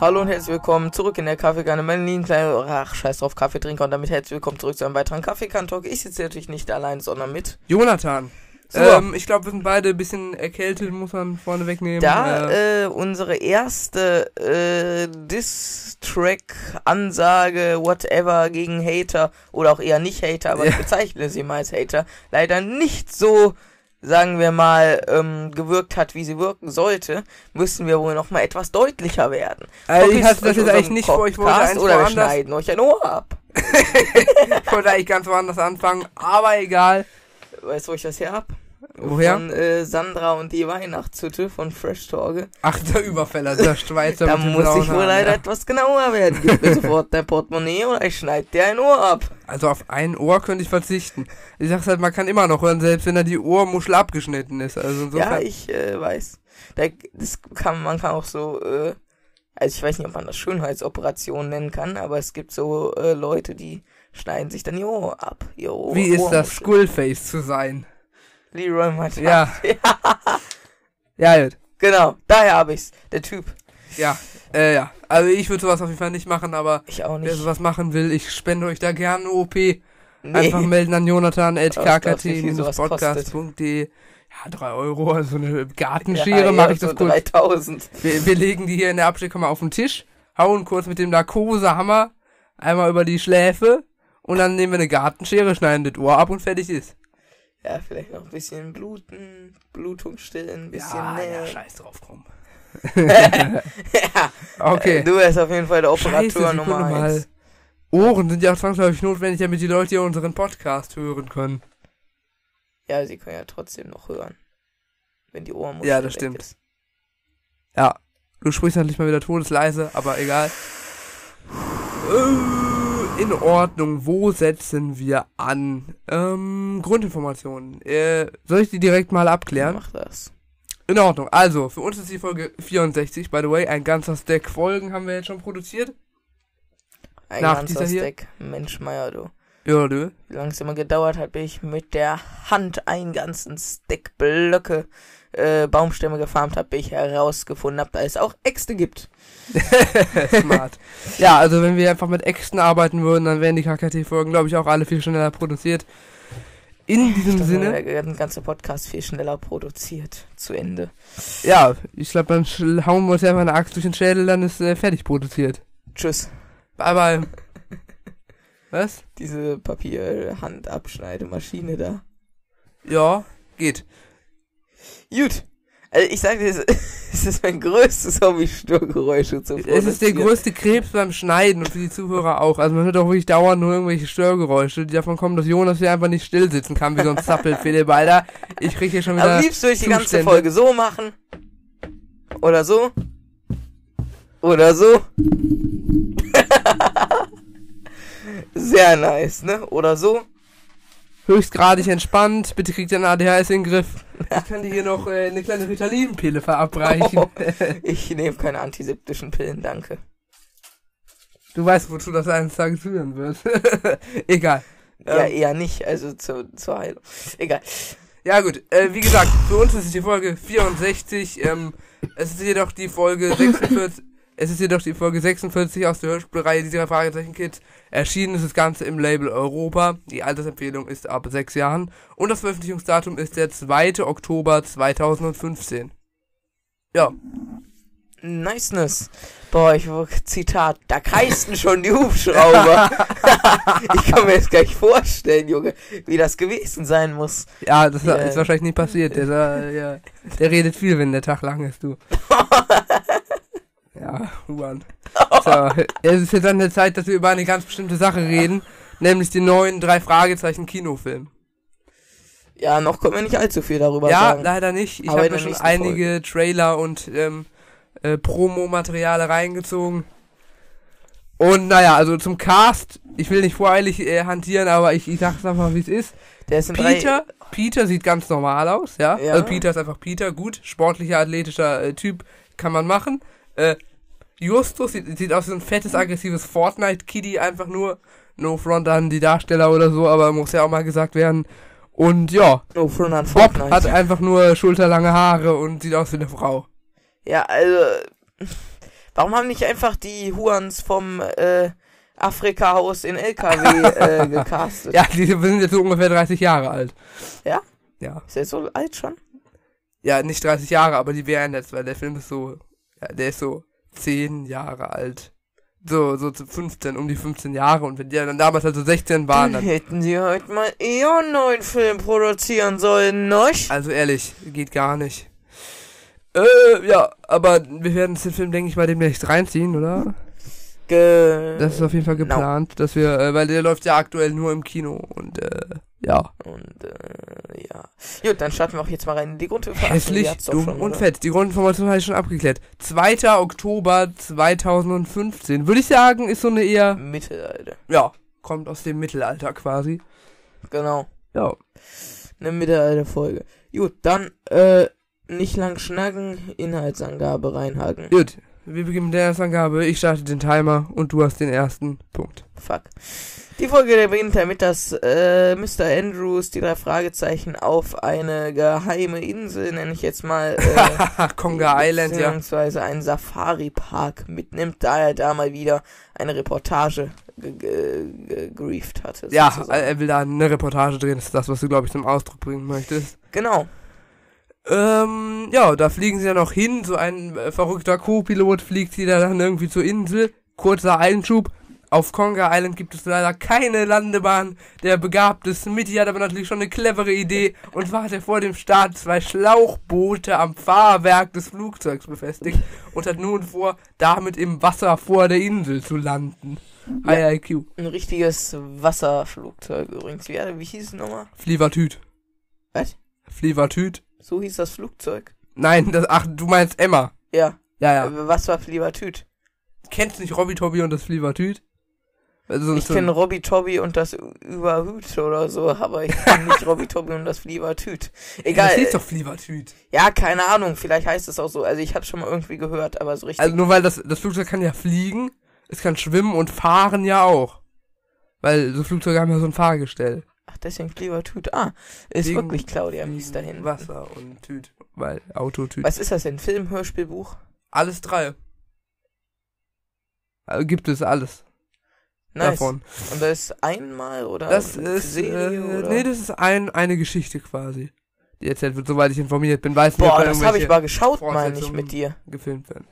Hallo und herzlich willkommen zurück in der Kaffeekanne. Meine lieben kleinen, ach, scheiß drauf, Kaffeetrinker und damit herzlich willkommen zurück zu einem weiteren Kaffeekantalk. Ich sitze natürlich nicht allein, sondern mit. Jonathan. So. Ähm, ich glaube, wir sind beide ein bisschen erkältet, muss man vorne wegnehmen. Da Äh, äh, unsere erste äh, Diss-Track-Ansage, whatever, gegen Hater oder auch eher nicht Hater, aber Ja. ich bezeichne sie mal als Hater, leider nicht so, sagen wir mal, ähm, gewirkt hat, wie sie wirken sollte, müssen wir wohl noch mal etwas deutlicher werden. also ich hatte das euch jetzt eigentlich nicht vor, ich wollte eigentlich oder wir schneiden euch ein Ohr ab. ich wollte eigentlich ganz woanders anfangen, aber egal. Weißt du, wo ich das her hab? Woher? Von äh, Sandra und die Weihnachtshütte von Fresh Torge. Ach, der Überfäller, der Schweizer Da muss ich wohl leider ja. etwas genauer werden. Gib mir sofort dein Portemonnaie oder ich schneid dir ein Ohr ab. Also auf ein Ohr könnte ich verzichten. Ich sag's halt, man kann immer noch hören, selbst wenn da die Ohrmuschel abgeschnitten ist. Also Ja, ich äh, weiß. Da, das kann, man kann auch so, äh, also ich weiß nicht, ob man das Schönheitsoperation nennen kann, aber es gibt so äh, Leute, die schneiden sich dann ihr Ohr ab. Ihr Ohr, Wie ist das. Skullface zu sein? Leroy Martin. Ja. Ja, gut. Genau, daher habe ich's. Der Typ. Ja, äh, ja. Also ich würde sowas auf jeden Fall nicht machen, aber Ich auch wer nicht. sowas machen will, ich spende euch da gerne eine OP. Nee. Einfach melden an Jonathan at Aber glaubst du, wie viel sowas kkt-podcast.de. Ja, drei Euro, also eine Ja, Gartenschere, ja, mache ich das so kurz. 3000. Wir, wir legen die hier in der Abstellkammer auf den Tisch, hauen kurz mit dem Narkosehammer einmal über die Schläfe und dann nehmen wir eine Gartenschere, schneiden das Ohr ab und fertig ist. Ja, vielleicht noch ein bisschen bluten, Blutung stillen, ein bisschen ja, näher. ja, scheiß drauf, komm. ja, Okay. äh, du wärst auf jeden Fall der Scheiße, Operateur Sekunde Nummer mal. 1. Ohren sind ja auch zwangsläufig notwendig, damit die Leute hier unseren Podcast hören können. Ja, sie können ja trotzdem noch hören. Wenn die Ohrmuschel Ja, das stimmt. Ist. Ja, du sprichst natürlich mal wieder todesleise, aber egal. In Ordnung, wo setzen wir an? Ähm, Grundinformationen. Äh, soll ich die direkt mal abklären? Mach das. In Ordnung, also, für uns ist die Folge 64, by the way, ein ganzer Stack Folgen haben wir jetzt schon produziert. Ein Nach ganzer dieser hier? Stack. Mensch, Meier, du. Ja, du. Wie lange es immer gedauert hat, bis ich mit der Hand einen ganzen Stack Blöcke äh, Baumstämme gefarmt habe, ich herausgefunden habe, dass es auch Äxte gibt. Smart. ja, also wenn wir einfach mit Äxten arbeiten würden, dann wären die KKT-Folgen, glaube ich, auch alle viel schneller produziert. In diesem Sinne. wäre der ganze Podcast viel schneller produziert. Zu Ende. Ja, ich glaube, dann hauen wir uns einfach eine Axt durch den Schädel, dann ist äh, fertig produziert. Tschüss. Bye bye. Was? Diese Papierhandabschneidemaschine da. Ja, geht. Gut. Also ich sag dir, es ist mein größtes Hobby, Störgeräusche zu Es ist der produzieren. größte Krebs beim Schneiden und für die Zuhörer auch. Also man hört auch wirklich dauernd nur irgendwelche Störgeräusche, die davon kommen, dass Jonas hier einfach nicht still sitzen kann, wie so ein Zappel-Philipp, Alter. Ich krieg hier schon wieder... Am liebsten würde ich die ganze. Folge so machen. Oder so. Oder so. Sehr nice, ne? Oder so. Höchstgradig entspannt. Bitte kriegt dein ADHS in den Griff. Ich kann dir hier noch äh, eine kleine Ritalin-Pille verabreichen. Oh, ich nehme keine antiseptischen Pillen, danke. Du weißt, wozu das eines Tages führen wird. Egal. Ja, Ähm, eher nicht, also zu, zur Heilung. Egal. Ja gut, äh, wie gesagt, für uns ist es die Folge 64, ähm, es ist jedoch die Folge 46, es ist jedoch die Folge 46 aus der Hörspielreihe dieser Fragezeichen Kids. Erschienen ist das Ganze im Label Europa. Die Altersempfehlung ist ab sechs Jahren und das Veröffentlichungsdatum ist der 2. Oktober 2015. Ja, Niceness. Boah, ich Zitat, da kreisten schon die Hubschrauber. ich kann mir jetzt gar nicht vorstellen, Junge, wie das gewesen sein muss. ja, das Ja. ist wahrscheinlich nicht passiert. Der, der, ja, der redet viel, wenn der Tag lang ist, du. Ja, Juan. So, es ist jetzt an der Zeit, dass wir über eine ganz bestimmte Sache reden, nämlich den neuen drei Fragezeichen Kinofilm. Ja, noch können wir nicht allzu viel darüber Ja, sagen. leider nicht. Ich habe mir schon einige Trailer und ähm, äh, Promo-Materiale reingezogen. Und naja, also zum Cast, ich will nicht voreilig äh, hantieren, aber ich, ich sag's einfach, wie es ist. Der ist Peter, Peter sieht ganz normal aus, ja. Ja. Also Peter ist einfach Peter, gut, sportlicher, athletischer äh, Typ, kann man machen. Äh, Justus sieht, sieht aus wie ein fettes, aggressives Fortnite-Kitty, einfach nur. No front an die Darsteller oder so, aber muss ja auch mal gesagt werden. Und ja. No Front an Bob Fortnite. hat einfach nur schulterlange Haare und sieht aus wie eine Frau. Ja, also. Warum haben nicht einfach die Huans vom äh, Afrika-Haus in LKW äh, gecastet? Ja, die sind jetzt so ungefähr 30 Jahre alt. Ja? Ja. Ist er so alt schon? Ja, nicht 30 Jahre, aber die wären jetzt, weil der Film ist so, ja, der ist so 10 Jahre alt. So, so zu 15, um die 15 Jahre. Und wenn die dann damals also 16 waren, Dann dann. hätten sie heute mal eher einen neuen Film produzieren sollen, ne? Also ehrlich, geht gar nicht. Äh, ja, aber wir werden den Film, denke ich mal, demnächst reinziehen, oder? Ge Das ist auf jeden Fall geplant, dass wir, äh, weil der läuft ja aktuell nur im Kino und äh, ja. Und äh, ja. Gut, dann starten wir auch jetzt mal rein in die Grundinformation. Hässlich, dumm schon, und fett. Die Grundinformation habe ich schon abgeklärt. 2. Oktober 2015. Würde ich sagen, ist so eine eher, Mittelalter. ja, kommt aus dem Mittelalter quasi. Genau. Ja. Eine Mittelalter-Folge. Gut, dann, äh, nicht lang schnacken, Inhaltsangabe reinhaken. Gut, wir beginnen mit der ersten Angabe. Ich starte den Timer und du hast den ersten Punkt. Fuck. Die Folge beginnt damit, dass äh, Mr. Andrews die drei Fragezeichen auf eine geheime Insel, nenne ich jetzt mal, äh, Konga Island, ja. beziehungsweise einen Safari-Park mitnimmt, da er da mal wieder eine Reportage ge- ge- gegrieft hatte. Ja, sozusagen. er will da eine Reportage drehen. Das ist das, was du, glaube ich, zum Ausdruck bringen möchtest. genau. Ähm, ja, da fliegen sie ja noch hin. So ein äh, verrückter Co-Pilot fliegt sie da dann irgendwie zur Insel. Kurzer Einschub. Auf Konga Island gibt es leider keine Landebahn. Der begabte Smitty hat aber natürlich schon eine clevere Idee und er vor dem Start zwei Schlauchboote am Fahrwerk des Flugzeugs befestigt und hat nun vor, damit im Wasser vor der Insel zu landen. Ja. IIQ. Ein richtiges Wasserflugzeug übrigens. Wie, wie hieß es nochmal? Flievertüt. Was? Flievertüt. So hieß das Flugzeug. Nein, das, ach, du meinst Emma. Ja. Ja, ja. Aber Was war Fliebertüt? Kennst du nicht Robby Tobby und das Flievertüt? Also, Ich kenne Robby Tobby und das Überhüt oder so, aber ich kenne nicht Robby Tobby und das Fliebertüt. Egal. Das hieß doch Flievertüt. Ja, keine Ahnung, vielleicht heißt es auch so. Also ich habe schon mal irgendwie gehört, aber so richtig. Also nur weil das, das Flugzeug kann ja fliegen, es kann schwimmen und fahren ja auch. Weil so Flugzeuge haben ja so ein Fahrgestell. Ach, deswegen Fliebertüt. Ah, ist Wegen wirklich Claudia Mies da hinten. Wasser und Tüt. Weil Autotüt. Was ist das denn? Film, Hörspielbuch? Alles drei. Also gibt es alles Nice. davon. Und das ist einmal oder Das ist, Serie äh, oder? nee, das ist ein, eine Geschichte quasi. Die erzählt wird, soweit ich informiert bin. Weiß nicht, ob Boah, da das habe ich mal geschaut, meine ich, mit dir. gefilmt werden.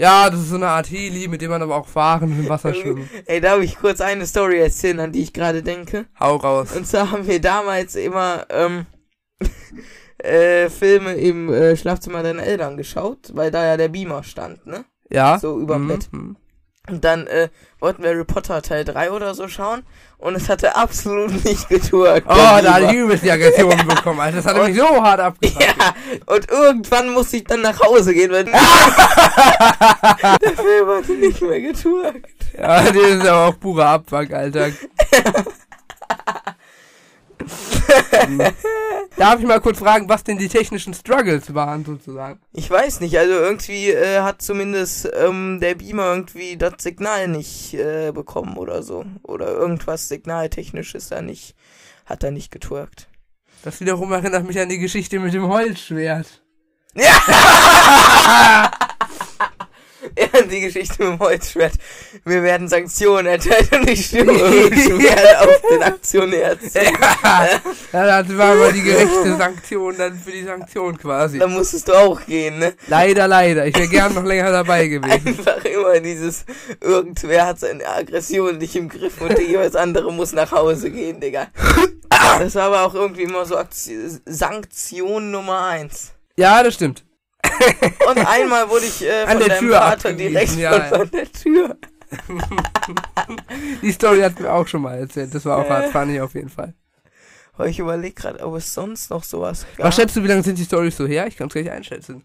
Ja, das ist so eine Art Heli, mit dem man aber auch fahren und im Wasser schwimmen. Ey, darf ich kurz eine Story erzählen, an die ich gerade denke? Hau raus. Und zwar haben wir damals immer ähm, äh, Filme im äh, Schlafzimmer deiner Eltern geschaut, weil da ja der Beamer stand, ne? Ja? So überm Mhm, Bett. Und dann äh, wollten wir Harry Potter Teil 3 oder so schauen und es hatte absolut nicht geturkt. Oh, da hatte ich übelst die Aggression bekommen, Alter. Das hat Und- mich so hart abgefuckt. Ja, und irgendwann musste ich dann nach Hause gehen, weil der Film hatte nicht mehr geturkt. Ja, das ist aber auch purer Abfuck, Alter. Darf ich mal kurz fragen, was denn die technischen Struggles waren, sozusagen? Ich weiß nicht, also irgendwie äh, hat zumindest ähm, der Beamer irgendwie das Signal nicht äh, bekommen oder so. Oder irgendwas signaltechnisches da nicht, hat er nicht geturkt. Das wiederum erinnert mich an die Geschichte mit dem Holzschwert. Ja, die Geschichte mit dem Holzschwert. Wir werden Sanktionen erteilt und ich stimme Schwert auf den Aktionär zu. Ja, das war aber die gerechte Sanktion dann für die Sanktion quasi. Da musstest du auch gehen, ne? Leider, leider. Ich wäre gern noch länger dabei gewesen. Einfach immer dieses, irgendwer hat seine Aggression nicht im Griff und der jeweils andere muss nach Hause gehen, Digga. Das war aber auch irgendwie immer so Aktion, Sanktion Nummer eins. Ja, das stimmt. Und einmal wurde ich äh, An von der deinem Tür Vater direkt ja, ja. von der Tür. Die Story hat mir auch schon mal erzählt. Das war auch hart funny auf jeden Fall. Aber ich überlege gerade, ob es sonst noch sowas gab. Was schätzt du, wie lange sind die Storys so her? Ich kann es gar nicht einschätzen.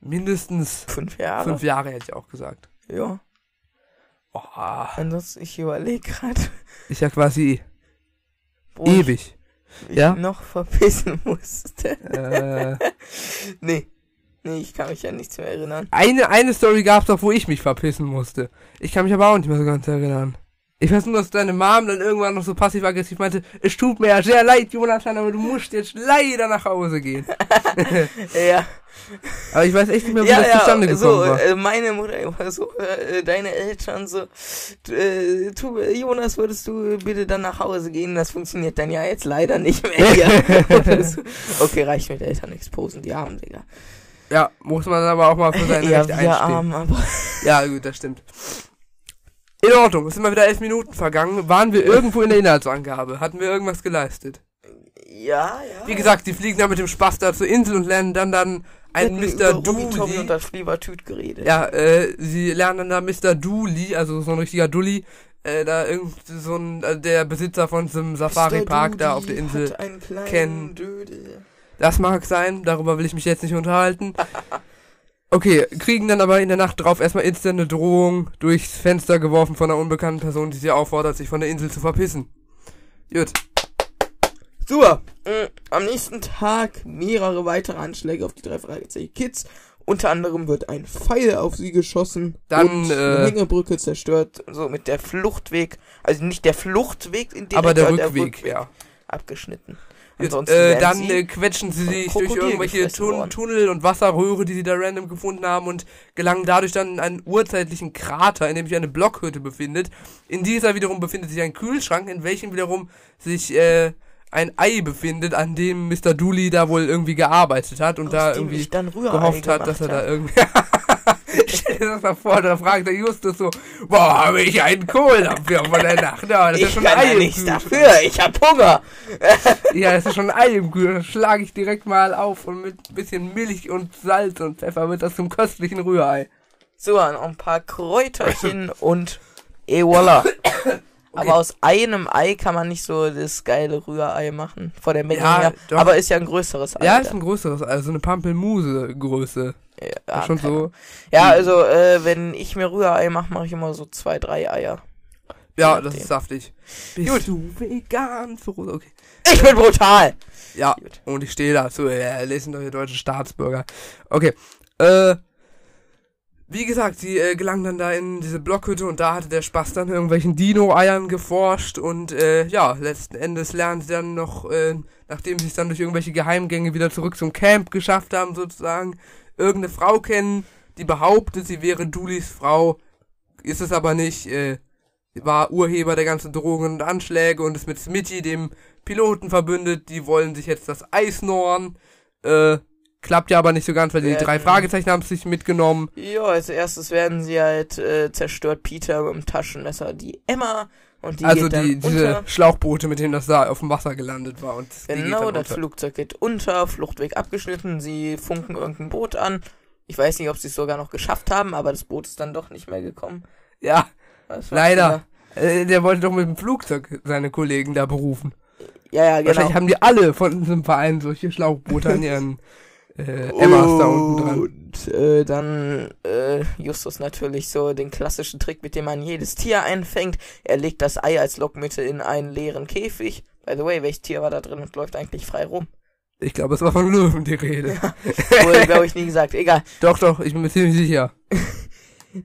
Mindestens Fünf Jahre. fünf Jahre hätte ich auch gesagt. Ja. Boah, Ansonsten, ich überlege gerade, ist ja quasi ich ewig. mich Ja? noch verpissen musste. äh, Nee. Nee, ich kann mich ja nichts mehr erinnern. eine, eine Story gab's doch, wo ich mich verpissen musste. Ich kann mich aber auch nicht mehr so ganz erinnern. Ich weiß nur, dass deine Mom dann irgendwann noch so passiv-aggressiv meinte, es tut mir ja sehr leid, Jonathan, aber du musst jetzt leider nach Hause gehen. Ja. Aber ich weiß echt nicht mehr, wie Ja, das ja, zustande gekommen so, war. äh, meine Mutter immer so, äh, deine Eltern so, äh, tu, Jonas, würdest du bitte dann nach Hause gehen? Das funktioniert dann ja jetzt leider nicht mehr okay, reicht mit Eltern exposen, die armen, Digga. Ja, muss man aber auch mal für seine ja, Rechte einstehen. arm, Ja, gut, das stimmt. In Ordnung, es sind mal wieder elf Minuten vergangen. Waren wir irgendwo in der Inhaltsangabe? Hatten wir irgendwas geleistet? ja, ja. Wie gesagt, die fliegen dann mit dem Spaß da zur Insel und lernen dann dann einen Mr. Tommy und Dooley. das Fliebertüt geredet. Ja, äh, sie lernen dann da Mr. Dooley, also so ein richtiger Dulli, äh, da irgend so ein, äh, der Besitzer von so einem Safari-Park da auf der Insel. Kennen. Dödel. Das mag sein, darüber will ich mich jetzt nicht unterhalten. Okay, kriegen dann aber in der Nacht drauf erstmal instant eine Drohung durchs Fenster geworfen von einer unbekannten Person, die sie auffordert, sich von der Insel zu verpissen. Gut. Super. Mm, Am nächsten Tag mehrere weitere Anschläge auf die drei Fragezeichen Kids. Unter anderem wird ein Pfeil auf sie geschossen. Dann, und äh, eine Hängebrücke zerstört. So mit der Fluchtweg. Also nicht der Fluchtweg in aber der aber Rückweg, ja. abgeschnitten. Ansonsten äh, dann äh, quetschen sie sich von durch Krokodil irgendwelche Tun. Tunnel und Wasserröhre, die sie da random gefunden haben und gelangen dadurch dann in einen urzeitlichen Krater, in dem sich eine Blockhütte befindet. In dieser wiederum befindet sich ein Kühlschrank, in welchem wiederum sich äh, ein Ei befindet, an dem Mr. Dooley da wohl irgendwie gearbeitet hat und aus da irgendwie gehofft hat, dass er da habe. irgendwie. Stell dir das mal vor, da fragt der Justus so, boah, habe ich einen Kohldampfer von der Nacht? Ja, das ist Ich schon kann Ei ja nichts dafür. Ich hab Hunger. Ja, es ist schon ein Ei im Kühl. Das schlage ich direkt mal auf und mit ein bisschen Milch und Salz und Pfeffer wird das zum köstlichen Rührei. So, noch ein paar Kräuterchen und et voilà. Aber aus einem Ei kann man nicht so das geile Rührei machen. Vor der Menge Ja, her. doch. Aber ist ja ein größeres Ei. Ja, ist ein größeres, also eine Pampelmuse-Größe. ja, schon so. Ja, also, äh, wenn ich mir Rührei mache, mache ich immer so zwei, drei Eier. Ja, das ist saftig. Bist Gut. du vegan? Okay. Ich bin brutal! Ja, Gut. und ich stehe dazu. Ja, lesen doch hier deutsche Staatsbürger. Okay. Äh. Wie gesagt, sie äh, gelangen dann da in diese Blockhütte und da hatte der Spaß dann irgendwelchen Dino-Eiern geforscht und äh, ja, letzten Endes lernen sie dann noch, äh, nachdem sie es dann durch irgendwelche Geheimgänge wieder zurück zum Camp geschafft haben, sozusagen, irgendeine Frau kennen, die behauptet, sie wäre Dulis Frau, ist es aber nicht, äh, war Urheber der ganzen Drohungen und Anschläge und ist mit Smitty, dem Piloten, verbündet. Die wollen sich jetzt das Eisnorn. Äh, klappt ja aber nicht so ganz, weil die drei Fragezeichen haben es sich mitgenommen. Ja, als erstes werden sie halt äh, zerstört Peter mit dem Taschenmesser. Die Emma und die also die, diese. Schlauchboote, mit denen das da auf dem Wasser gelandet war. Und Genau, das. Flugzeug geht unter, Fluchtweg abgeschnitten, sie funken irgendein Boot an. Ich weiß nicht, ob sie es sogar noch geschafft haben, aber das Boot ist dann doch nicht mehr gekommen. Ja, leider. Äh, der wollte doch mit dem Flugzeug seine Kollegen da berufen. Ja, ja, genau. Wahrscheinlich haben die alle von diesem Verein solche Schlauchboote an ihren äh, Emmas da unten dran. Und äh, dann äh, Justus natürlich so den klassischen Trick, mit dem man jedes Tier einfängt. Er legt das Ei als Lockmitte in einen leeren Käfig. By the way, welches Tier war da drin und läuft eigentlich frei rum? Ich glaube, es war von Löwen die Rede. Wurde, glaube ich, nie gesagt. Egal. Doch, doch, ich bin mir ziemlich sicher.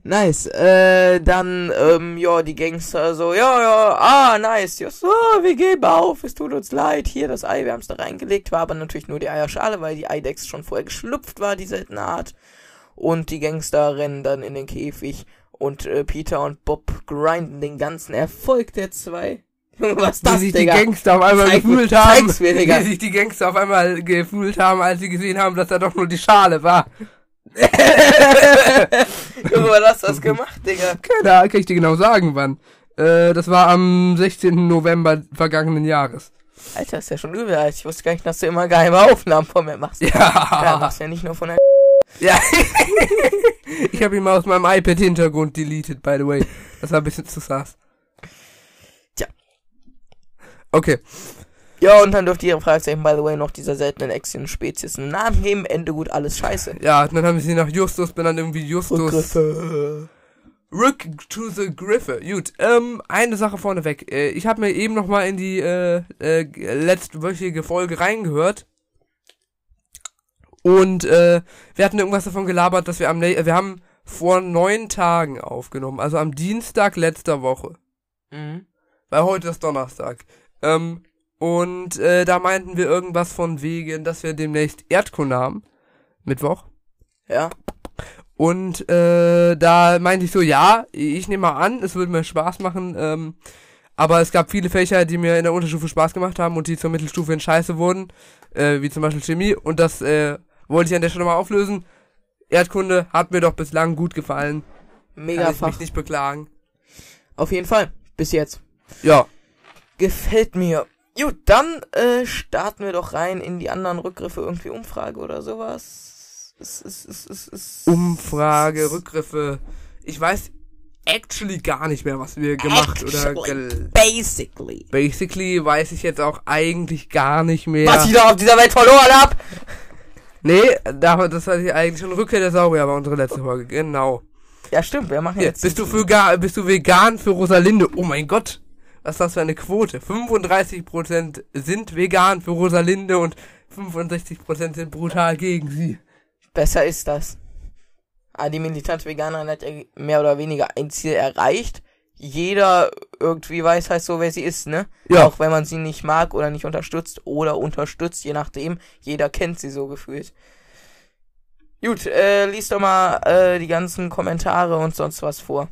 Nice. Äh, dann, ähm, ja, die Gangster so, ja, ja, ah, nice. Just, oh, wir geben auf, es tut uns leid. Hier das Ei, wir haben es da reingelegt. War aber natürlich nur die Eierschale, weil die Eidex schon vorher geschlüpft war, die seltene Art. Und die Gangster rennen dann in den Käfig. Und äh, Peter und Bob grinden den ganzen Erfolg der zwei. Was ist wie das, sich Digga? die Gangster auf einmal Zeig gefühlt haben. mir, Digga. Wie sich die Gangster auf einmal gefühlt haben, als sie gesehen haben, dass da doch nur die Schale war. Junge, was hast du das gemacht, Digga? Da kann ich dir genau sagen, wann. Äh, das war am 16. November vergangenen Jahres. Alter, ist ja schon übel, Alter. Ich wusste gar nicht, dass du immer geheime Aufnahmen von mir machst. Ja, Ja. machst ja nicht nur von der ja. ich habe ihn mal aus meinem iPad-Hintergrund deleted, by the way. Das war ein bisschen zu sass. Tja. Okay. Ja, und dann dürfte ihre Fragezeichen, by the way, noch dieser seltenen Action-Spezies einen Namen geben. Ende gut, alles scheiße. Ja, dann haben sie nach Justus benannt, irgendwie Justus. Rückgriffe. Rook to the Griffe. Gut, ähm, eine Sache vorneweg. Äh, ich habe mir eben noch mal in die äh, äh, letztwöchige Folge reingehört. Und äh, wir hatten irgendwas davon gelabert, dass wir am, nä- wir haben vor neun Tagen aufgenommen, also am Dienstag letzter Woche. Mhm. Weil heute ist Donnerstag. Ähm, und äh, da meinten wir irgendwas von wegen, dass wir demnächst Erdkunde haben. Mittwoch. Ja. Und äh, da meinte ich so, ja, ich nehme mal an, es würde mir Spaß machen. Ähm, aber es gab viele Fächer, die mir in der Unterstufe Spaß gemacht haben und die zur Mittelstufe in Scheiße wurden. Äh, wie zum Beispiel Chemie. Und das äh, wollte ich an der Stelle mal auflösen. Erdkunde hat mir doch bislang gut gefallen. Mega Kann ich Fach. mich nicht beklagen. Auf jeden Fall. Bis jetzt. Ja. Gefällt mir. Gut, dann äh, starten wir doch rein in die anderen Rückgriffe, irgendwie Umfrage oder sowas. Es, es, es, Umfrage, Rückgriffe. Ich weiß actually gar nicht mehr, was wir gemacht oder Actually. gel Basically. Basically weiß ich jetzt auch eigentlich gar nicht mehr. Was ich da auf dieser Welt verloren hab! nee, da, das hatte ich eigentlich schon Rückkehr der Saurier war unsere letzte Folge. Genau. Ja, stimmt, wir machen Hier, jetzt. bist du für bist du vegan für Rosalinde? Oh mein Gott. Was ist das für eine Quote? 35% sind vegan für Rosalinde und 65% sind brutal gegen sie. Besser ist das. Ah, die militante Veganerin hat ja mehr oder weniger ein Ziel erreicht. Jeder irgendwie weiß halt so, wer sie ist, ne? Ja. Auch wenn man sie nicht mag oder nicht unterstützt oder unterstützt, je nachdem. Jeder kennt sie so gefühlt. Gut, äh, lies doch mal äh, die ganzen Kommentare und sonst was vor.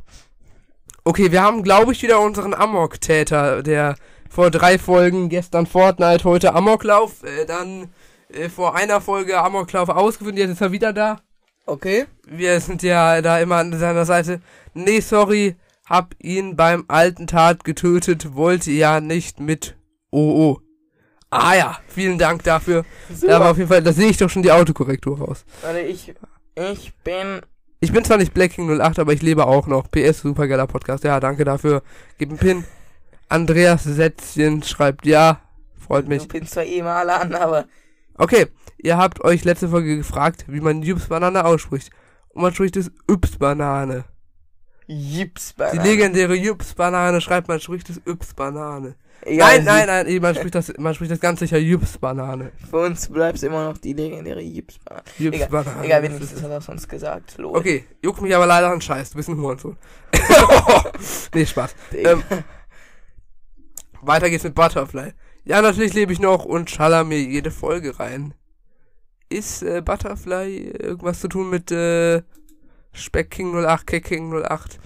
Okay, wir haben, glaube ich, wieder unseren Amok-Täter, der vor drei Folgen, gestern Fortnite, heute Amoklauf, äh, dann äh, vor einer Folge Amoklauf ausgeführt, jetzt ist er wieder da. Okay. Wir sind ja da immer an seiner Seite. Nee, sorry, hab ihn beim alten Tat getötet, wollte ja nicht mit OO. Ah ja, vielen Dank dafür. Da war auf jeden Fall, da sehe ich doch schon die Autokorrektur raus. Warte, ich, ich bin Ich bin zwar nicht Blacking 08, aber ich lebe auch noch. PS, supergeiler Podcast. Ja, danke dafür. Gib einen Pin. Andreas Sätzchen schreibt ja. Freut mich. Du pinst zwar eh mal alle an, aber Okay, ihr habt euch letzte Folge gefragt, wie man Jubs Banane ausspricht. Und man spricht es Yps Banane. Jips Die legendäre Jubs Banane schreibt, man spricht es Yps Banane. Egal, nein, nein, nein, man spricht das, man spricht das ganz sicher Jubs Banane. Für uns bleibt immer noch die legendäre Jips. Jubs Egal, wenigstens hat er es uns gesagt. Lol. Okay, juckt mich aber leider an Scheiß, du bist ein Hurensohn. nee, Spaß. Ähm, weiter geht's mit Butterfly. Ja, natürlich lebe ich noch und schaller mir jede Folge rein. Ist äh, Butterfly irgendwas zu tun mit äh, Speckking 08, Kecking 08?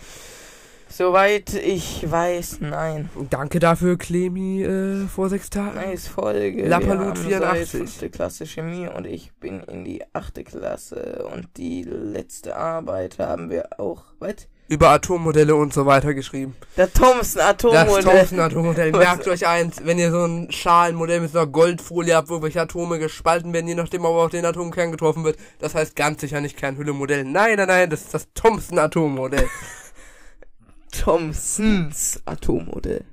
Soweit ich weiß, nein. Danke dafür, Clemi, äh, vor sechs Tagen. Nice Folge. Lapalut Wir haben 84. seit fünfte Klasse Chemie und ich bin in die achte Klasse und die letzte Arbeit haben wir auch. Was? Über Atommodelle und so weiter geschrieben. Der Thomson Das Atommodell. Thomson-Atommodell. Merkt euch eins, wenn ihr so ein Schalenmodell mit so einer Goldfolie habt, wo welche Atome gespalten werden, je nachdem, ob auf den Atomkern getroffen wird, das heißt ganz sicher nicht Kernhülle-Modell. Nein, nein, nein, das ist das Thomson-Atommodell. Thomsons Atommodell.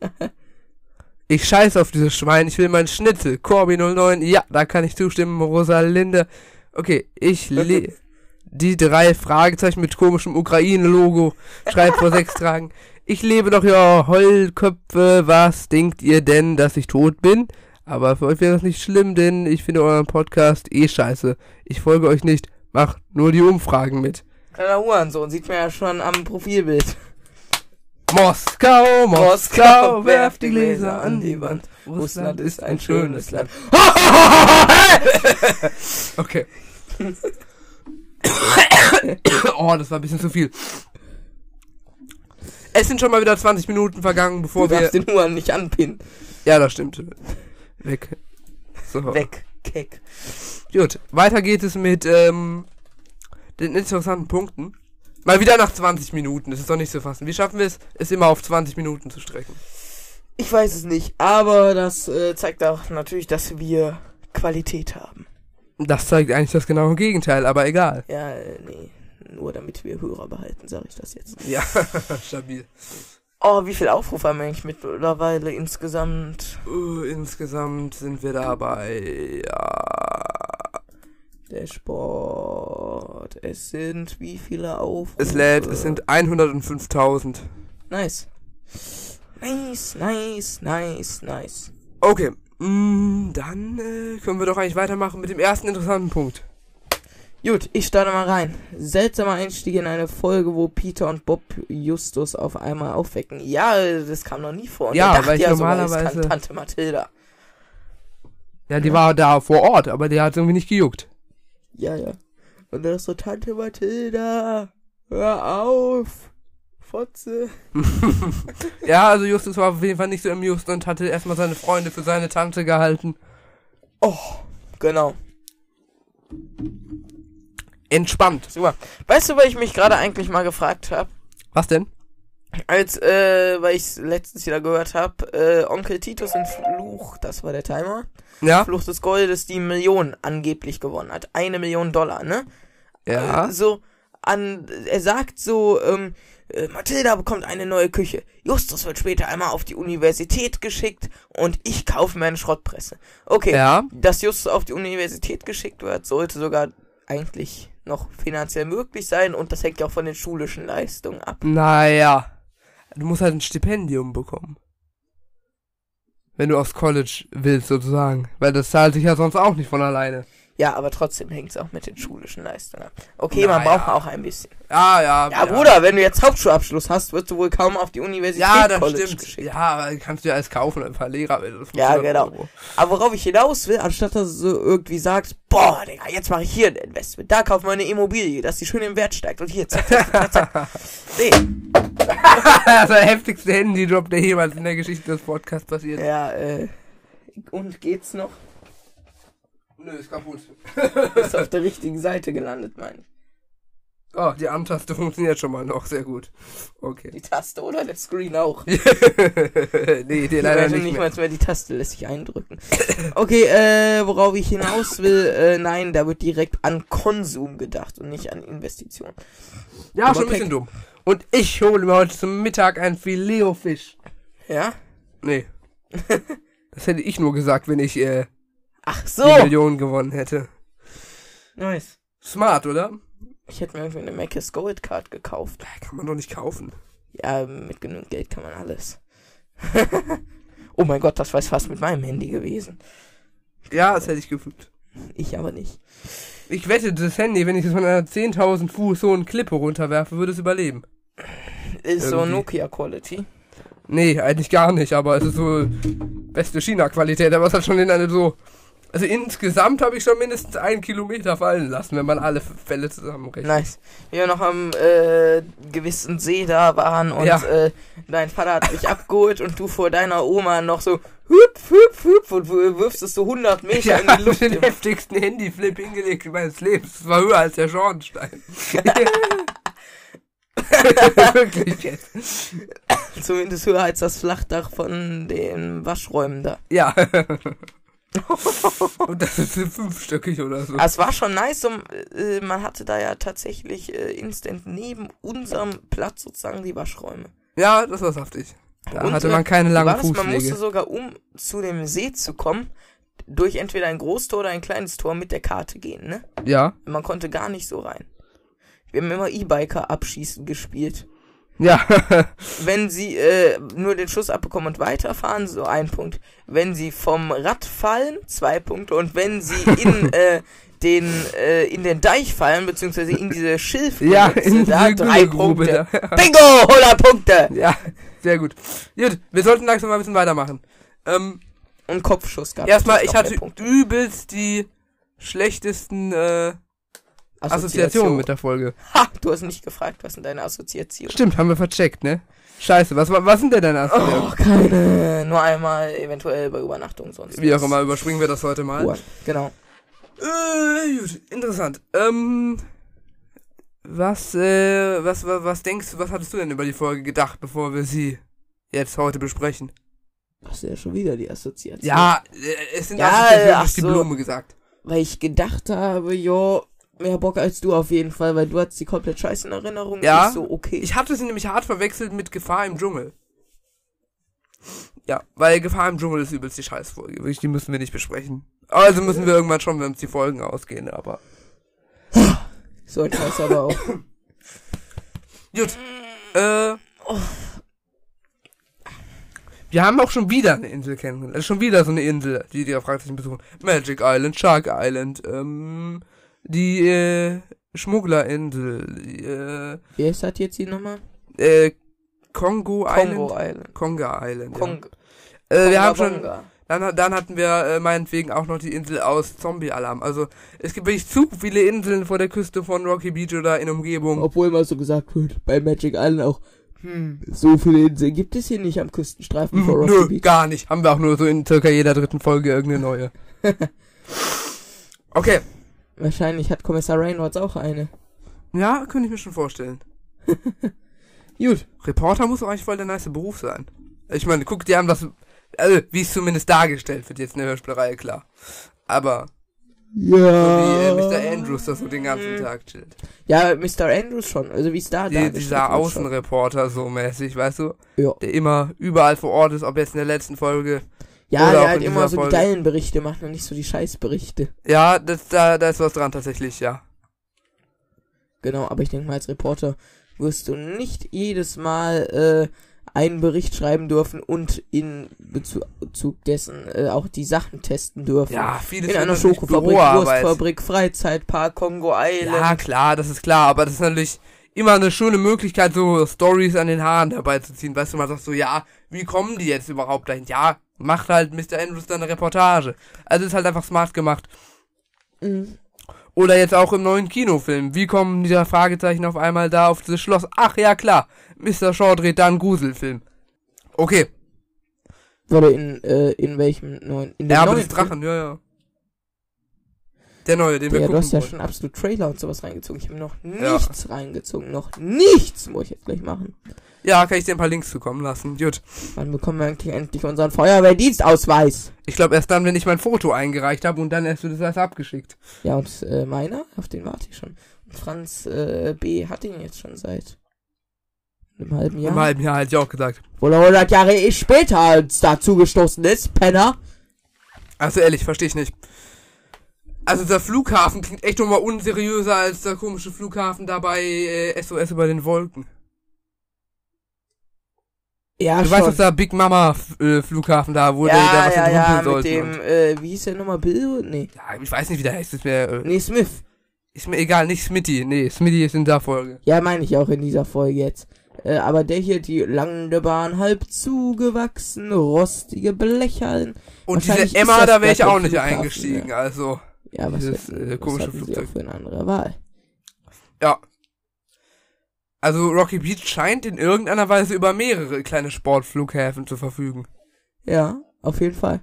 Ich scheiß auf dieses Schwein, ich will mein Schnitzel. Corby 09, ja, da kann ich zustimmen, Rosalinde. Okay, ich le die drei Fragezeichen mit komischem Ukraine-Logo. Schreibt vor sechs Tagen. Ich lebe doch ja Heulköpfe, was denkt ihr denn, dass ich tot bin? Aber für euch wäre das nicht schlimm, denn ich finde euren Podcast eh scheiße. Ich folge euch nicht, macht nur die Umfragen mit. Kleiner Hurensohn, sieht man ja schon am Profilbild. Moskau, Moskau, werft die Gläser an die Wand. Russland ist ein schönes Land. Okay. oh, das war ein bisschen zu viel. Es sind schon mal wieder 20 Minuten vergangen, Du bevor wir. darfst den Huren nicht anpinnen. Ja, das stimmt. Weg. So. Weg, Keck. Gut, weiter geht es mit ähm, den interessanten Punkten. Mal wieder nach 20 Minuten, das ist doch nicht zu fassen. Wie schaffen wir es, es immer auf 20 Minuten zu strecken? Ich weiß es nicht, aber das äh, zeigt auch natürlich, dass wir Qualität haben. Das zeigt eigentlich das genaue Gegenteil, aber egal. Ja, äh, nee. Nur damit wir Hörer behalten, sage ich das jetzt. Ja, stabil. Oh, wie viel Aufrufe haben wir eigentlich mittlerweile insgesamt? Uh, insgesamt sind wir dabei, ja. Der Sport. Es sind wie viele Aufrufe? Es lädt, es sind 105.000. Nice. Nice, nice, nice, nice. Okay, mm, dann äh, können wir doch eigentlich weitermachen mit dem ersten interessanten Punkt. Gut, ich starte mal rein. Seltsamer Einstieg in eine Folge, wo Peter und Bob Justus auf einmal aufwecken. Ja, das kam noch nie vor. Und Ja, weil ich ja sogar, normalerweise- kann Tante Mathilda. Ja, die war da vor Ort, aber die hat irgendwie nicht gejuckt. Ja, ja. Und dann ist so, Tante Mathilda, hör auf. Fotze. Ja, also Justus war auf jeden Fall nicht so amused und hatte erstmal seine Freunde für seine Tante gehalten. Oh, genau. Entspannt. Super. Weißt du, weil ich mich gerade eigentlich mal gefragt habe? Was denn? Als, äh, weil ich letztens wieder gehört habe, äh, Onkel Titus in Fluch, das war der Timer, Ja? Fluch des Goldes, die Million angeblich gewonnen hat. Eine Million Dollar, ne? Ja. Äh, so, an, er sagt so, ähm, äh, Mathilda bekommt eine neue Küche. Justus wird später einmal auf die Universität geschickt und ich kaufe mir eine Schrottpresse. Okay, Ja. dass Justus auf die Universität geschickt wird, sollte sogar eigentlich noch finanziell möglich sein und das hängt ja auch von den schulischen Leistungen ab. Naja. Du musst halt ein Stipendium bekommen. Wenn du aufs College willst, sozusagen. Weil das zahlt sich ja sonst auch nicht von alleine. Ja, aber trotzdem hängt es auch mit den schulischen Leistungen ab. Okay, man Naja. braucht auch ein bisschen. Ja, ja. Ja, Bruder, wenn du jetzt Hauptschulabschluss hast, wirst du wohl kaum auf die Universität Ja, das College stimmt. geschickt. Ja, aber kannst du ja alles kaufen, ein paar Lehrer. Ja, dann genau. irgendwo- Aber worauf ich hinaus will, anstatt dass du so irgendwie sagst, boah, Digga, jetzt mache ich hier ein Investment, da kaufen wir eine Immobilie, dass die schön im Wert steigt und hier, zack, zack, zack, zack. Nee, das ist der heftigste Handy-Drop, der jemals in der Geschichte des Podcasts passiert. ja, äh, und geht's noch? Nö, ist kaputt. Ist auf der richtigen Seite gelandet, mein. ich. Oh, die Armtaste funktioniert schon mal noch sehr gut. Okay. Die Taste oder der Screen auch. nee, die leider Leider nicht nicht mehr. mal mehr die Taste lässt sich eindrücken. Okay, äh, worauf ich hinaus will, äh, nein, da wird direkt an Konsum gedacht und nicht an Investition. Ja, Aber schon ein bisschen dumm. Und ich hole mir heute zum Mittag ein Filet-O-Fisch. Ja? Nee. das hätte ich nur gesagt, wenn ich äh, Ach die so! Million gewonnen hätte. Nice. Smart, oder? Ich hätte mir irgendwie eine Mac's Gold Card gekauft. Kann man doch nicht kaufen. Ja, mit genug Geld kann man alles. oh mein Gott, das war fast mit meinem Handy gewesen. Ja, das hätte ich gefühlt. Ich aber nicht. Ich wette, das Handy, wenn ich es von einer 10.000 Fuß hohen Klippe runterwerfe, würde es überleben. Ist so Irgendwie. Nokia Quality. Nee, eigentlich gar nicht, aber es ist so beste China-Qualität, aber es hat schon den eine so. Also insgesamt habe ich schon mindestens einen Kilometer fallen lassen, wenn man alle Fälle zusammenrechnet. Nice. Wir noch am äh, gewissen See da waren und Ja. äh, dein Vater hat dich abgeholt und du vor deiner Oma noch so hüpf, hüpf, hüpf und wirfst es so 100 Meter Ja, in die Luft. den heftigsten Handyflip hingelegt meines Lebens. Das war höher als der Schornstein. Wirklich jetzt. Zumindest höher als das Flachdach von den Waschräumen da. Ja. Und das ist fünfstöckig oder so. Aber es war schon nice, um, äh, man hatte da ja tatsächlich äh, instant neben unserem Platz sozusagen die Waschräume. Ja, das war saftig. Da Und, hatte man keine langen das? Man musste Fußwege. sogar, um zu dem See zu kommen, durch entweder ein Großtor oder ein kleines Tor mit der Karte gehen, ne? Ja. Man konnte gar nicht so rein. Wir haben immer E-Biker abschießen gespielt. Ja. Wenn sie äh, nur den Schuss abbekommen und weiterfahren, so ein Punkt. Wenn sie vom Rad fallen, zwei Punkte. Und wenn sie in äh, den äh, in den Deich fallen, beziehungsweise in diese Schilfgrube, ja, in da diese drei Grube Punkte. da. Bingo, 100 Punkte. Ja, sehr gut. Gut, wir sollten langsam mal ein bisschen weitermachen. Ähm, Und Kopfschuss gab erstmal, es ich noch hatte übelst die schlechtesten äh, Assoziationen mit der Folge. Ha, du hast nicht gefragt, was sind deine Assoziationen? Stimmt, haben wir vercheckt, ne? Scheiße, was, was sind denn deine Assoziationen? Oh, keine. Nur einmal, eventuell bei Übernachtung sonst. Wie auch immer, überspringen wir das heute mal. Uhr. Genau. Äh, gut, interessant. Ähm, was, äh, was, was, was denkst du, was hattest du denn über die Folge gedacht, bevor wir sie jetzt heute besprechen? Hast du ja schon wieder die Assoziation. Ja, äh, es sind Ja, Assoziationen ach die so. Blume gesagt. Weil ich gedacht habe, jo, mehr Bock als du auf jeden Fall, weil du hast die komplett scheiß in Erinnerung. Ja. Ich so, okay. Ich hatte sie nämlich hart verwechselt mit Gefahr im Dschungel. Ja, weil Gefahr im Dschungel ist übelst die Scheißfolge. Wirklich, die müssen wir nicht besprechen. Also müssen wir irgendwann schon, wenn uns die Folgen ausgehen, aber. so ein Scheiß aber auch. Gut. Äh. Wir haben auch schon wieder eine Insel kennengelernt. Also schon wieder so eine Insel, die die Fragezeichen besuchen. Magic Island, Shark Island, ähm, Die, äh, Schmugglerinsel, Wie heißt das jetzt hier nochmal? äh, äh, Kongo Island? Kongo Island. Konga Island, Kong ja. Äh, wir haben schon, dann, dann hatten wir äh, meinetwegen auch noch die Insel aus Zombie-Alarm. Also, es gibt wirklich zu viele Inseln vor der Küste von Rocky Beach oder in Umgebung. Obwohl immer so gesagt wird, bei Magic Island auch, hm, so viele Inseln gibt es hier nicht am Küstenstreifen vor Hm, Rocky Nö, Beach. gar nicht. Haben wir auch nur so in circa jeder dritten Folge irgendeine neue. okay. Wahrscheinlich hat Kommissar Reynolds auch eine. Ja, könnte ich mir schon vorstellen. Gut. Reporter muss doch eigentlich voll der nice Beruf sein. Ich meine, guck dir an, was, also, wie es zumindest dargestellt wird, jetzt in der Hörspielreihe, klar. Aber, so Ja. wie äh, Mr. Andrews das so den ganzen Tag chillt. Ja, Mr. Andrews schon. Also wie es da Die, dargestellt dieser wird schon. Außenreporter so mäßig, weißt du? Ja. Der immer überall vor Ort ist, ob jetzt in der letzten Folge. Ja, Oder der halt immer so Folge. die geilen Berichte macht und nicht so die Scheißberichte. Ja, das, da, da ist was dran tatsächlich, ja. Genau, aber ich denke mal, als Reporter wirst du nicht jedes Mal äh, einen Bericht schreiben dürfen und in Bezug dessen äh, auch die Sachen testen dürfen. Ja, vieles in einer Schokofabrik. Wurstfabrik, Freizeitpark, Kongo Island. Ja, klar, das ist klar, aber das ist natürlich immer eine schöne Möglichkeit, so Stories an den Haaren herbeizuziehen. Weißt du, man sagt so, ja, wie kommen die jetzt überhaupt dahin? Ja, macht halt Mr. Andrews dann eine Reportage. Also ist halt einfach smart gemacht. Mhm. Oder jetzt auch im neuen Kinofilm. Wie kommen dieser Fragezeichen auf einmal da auf dieses Schloss? Ach ja, klar. Mr. Shaw dreht da einen Gruselfilm. Okay. Oder in, äh, in welchem neuen? In Ja, aber das Drachen, ja, ja. Der neue, den wir Ja, du gucken hast ja schon absolut Trailer und sowas reingezogen. Ich habe noch Ja. nichts reingezogen. Noch nichts muss ich jetzt gleich machen. Ja, kann ich dir ein paar Links zukommen lassen. Gut. Wann bekommen wir eigentlich endlich unseren Feuerwehrdienstausweis? Ich glaube erst dann, wenn ich mein Foto eingereicht habe und dann erst wird es alles abgeschickt. Ja, und äh, meiner? Auf den warte ich schon. Und Franz äh, B. hat ihn jetzt schon seit einem halben Jahr. Im halben Jahr hätte ich auch gesagt. Wohl 100 Jahre eh später als dazu gestoßen ist, Penner. Also ehrlich, verstehe ich nicht. Also der Flughafen klingt echt nochmal unseriöser als der komische Flughafen da bei äh, SOS über den Wolken. Ja, Du weißt, dass der Big Mama äh, Flughafen da, der ja, was ja, ja, mit sollte. dem, äh, wie hieß der nochmal, Bill? Nee. Ja, ich weiß nicht, wie der heißt. Ist mir, äh, Nee, Smith. ist mir egal, nicht Smitty. Nee, Smitty ist in der Folge. Ja, meine ich auch in dieser Folge jetzt. Äh, aber der hier, die Landebahn, halb zugewachsen, rostige Blecherln. Und diese Emma, das da wäre ich auch nicht eingestiegen. Also, Ja, was, Dieses, hätten- äh, was komische sie Flugzeug. auch für eine andere Wahl? ja. Also Rocky Beach scheint in irgendeiner Weise über mehrere kleine Sportflughäfen zu verfügen. Ja, auf jeden Fall.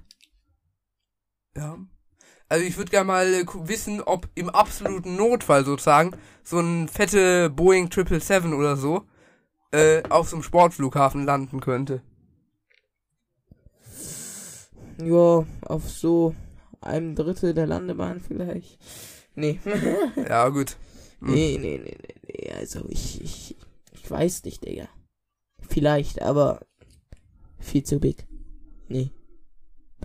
Ja. Also ich würde gerne mal äh, wissen, ob im absoluten Notfall sozusagen so ein fette Boeing 777 oder so äh, auf so einem Sportflughafen landen könnte. Ja, auf so einem Drittel der Landebahn vielleicht. Nee. Ja, gut. Hm. nee, nee, nee, nee, nee. Also ich, ich, ich weiß nicht, Digga. Vielleicht, aber viel zu big. Nee.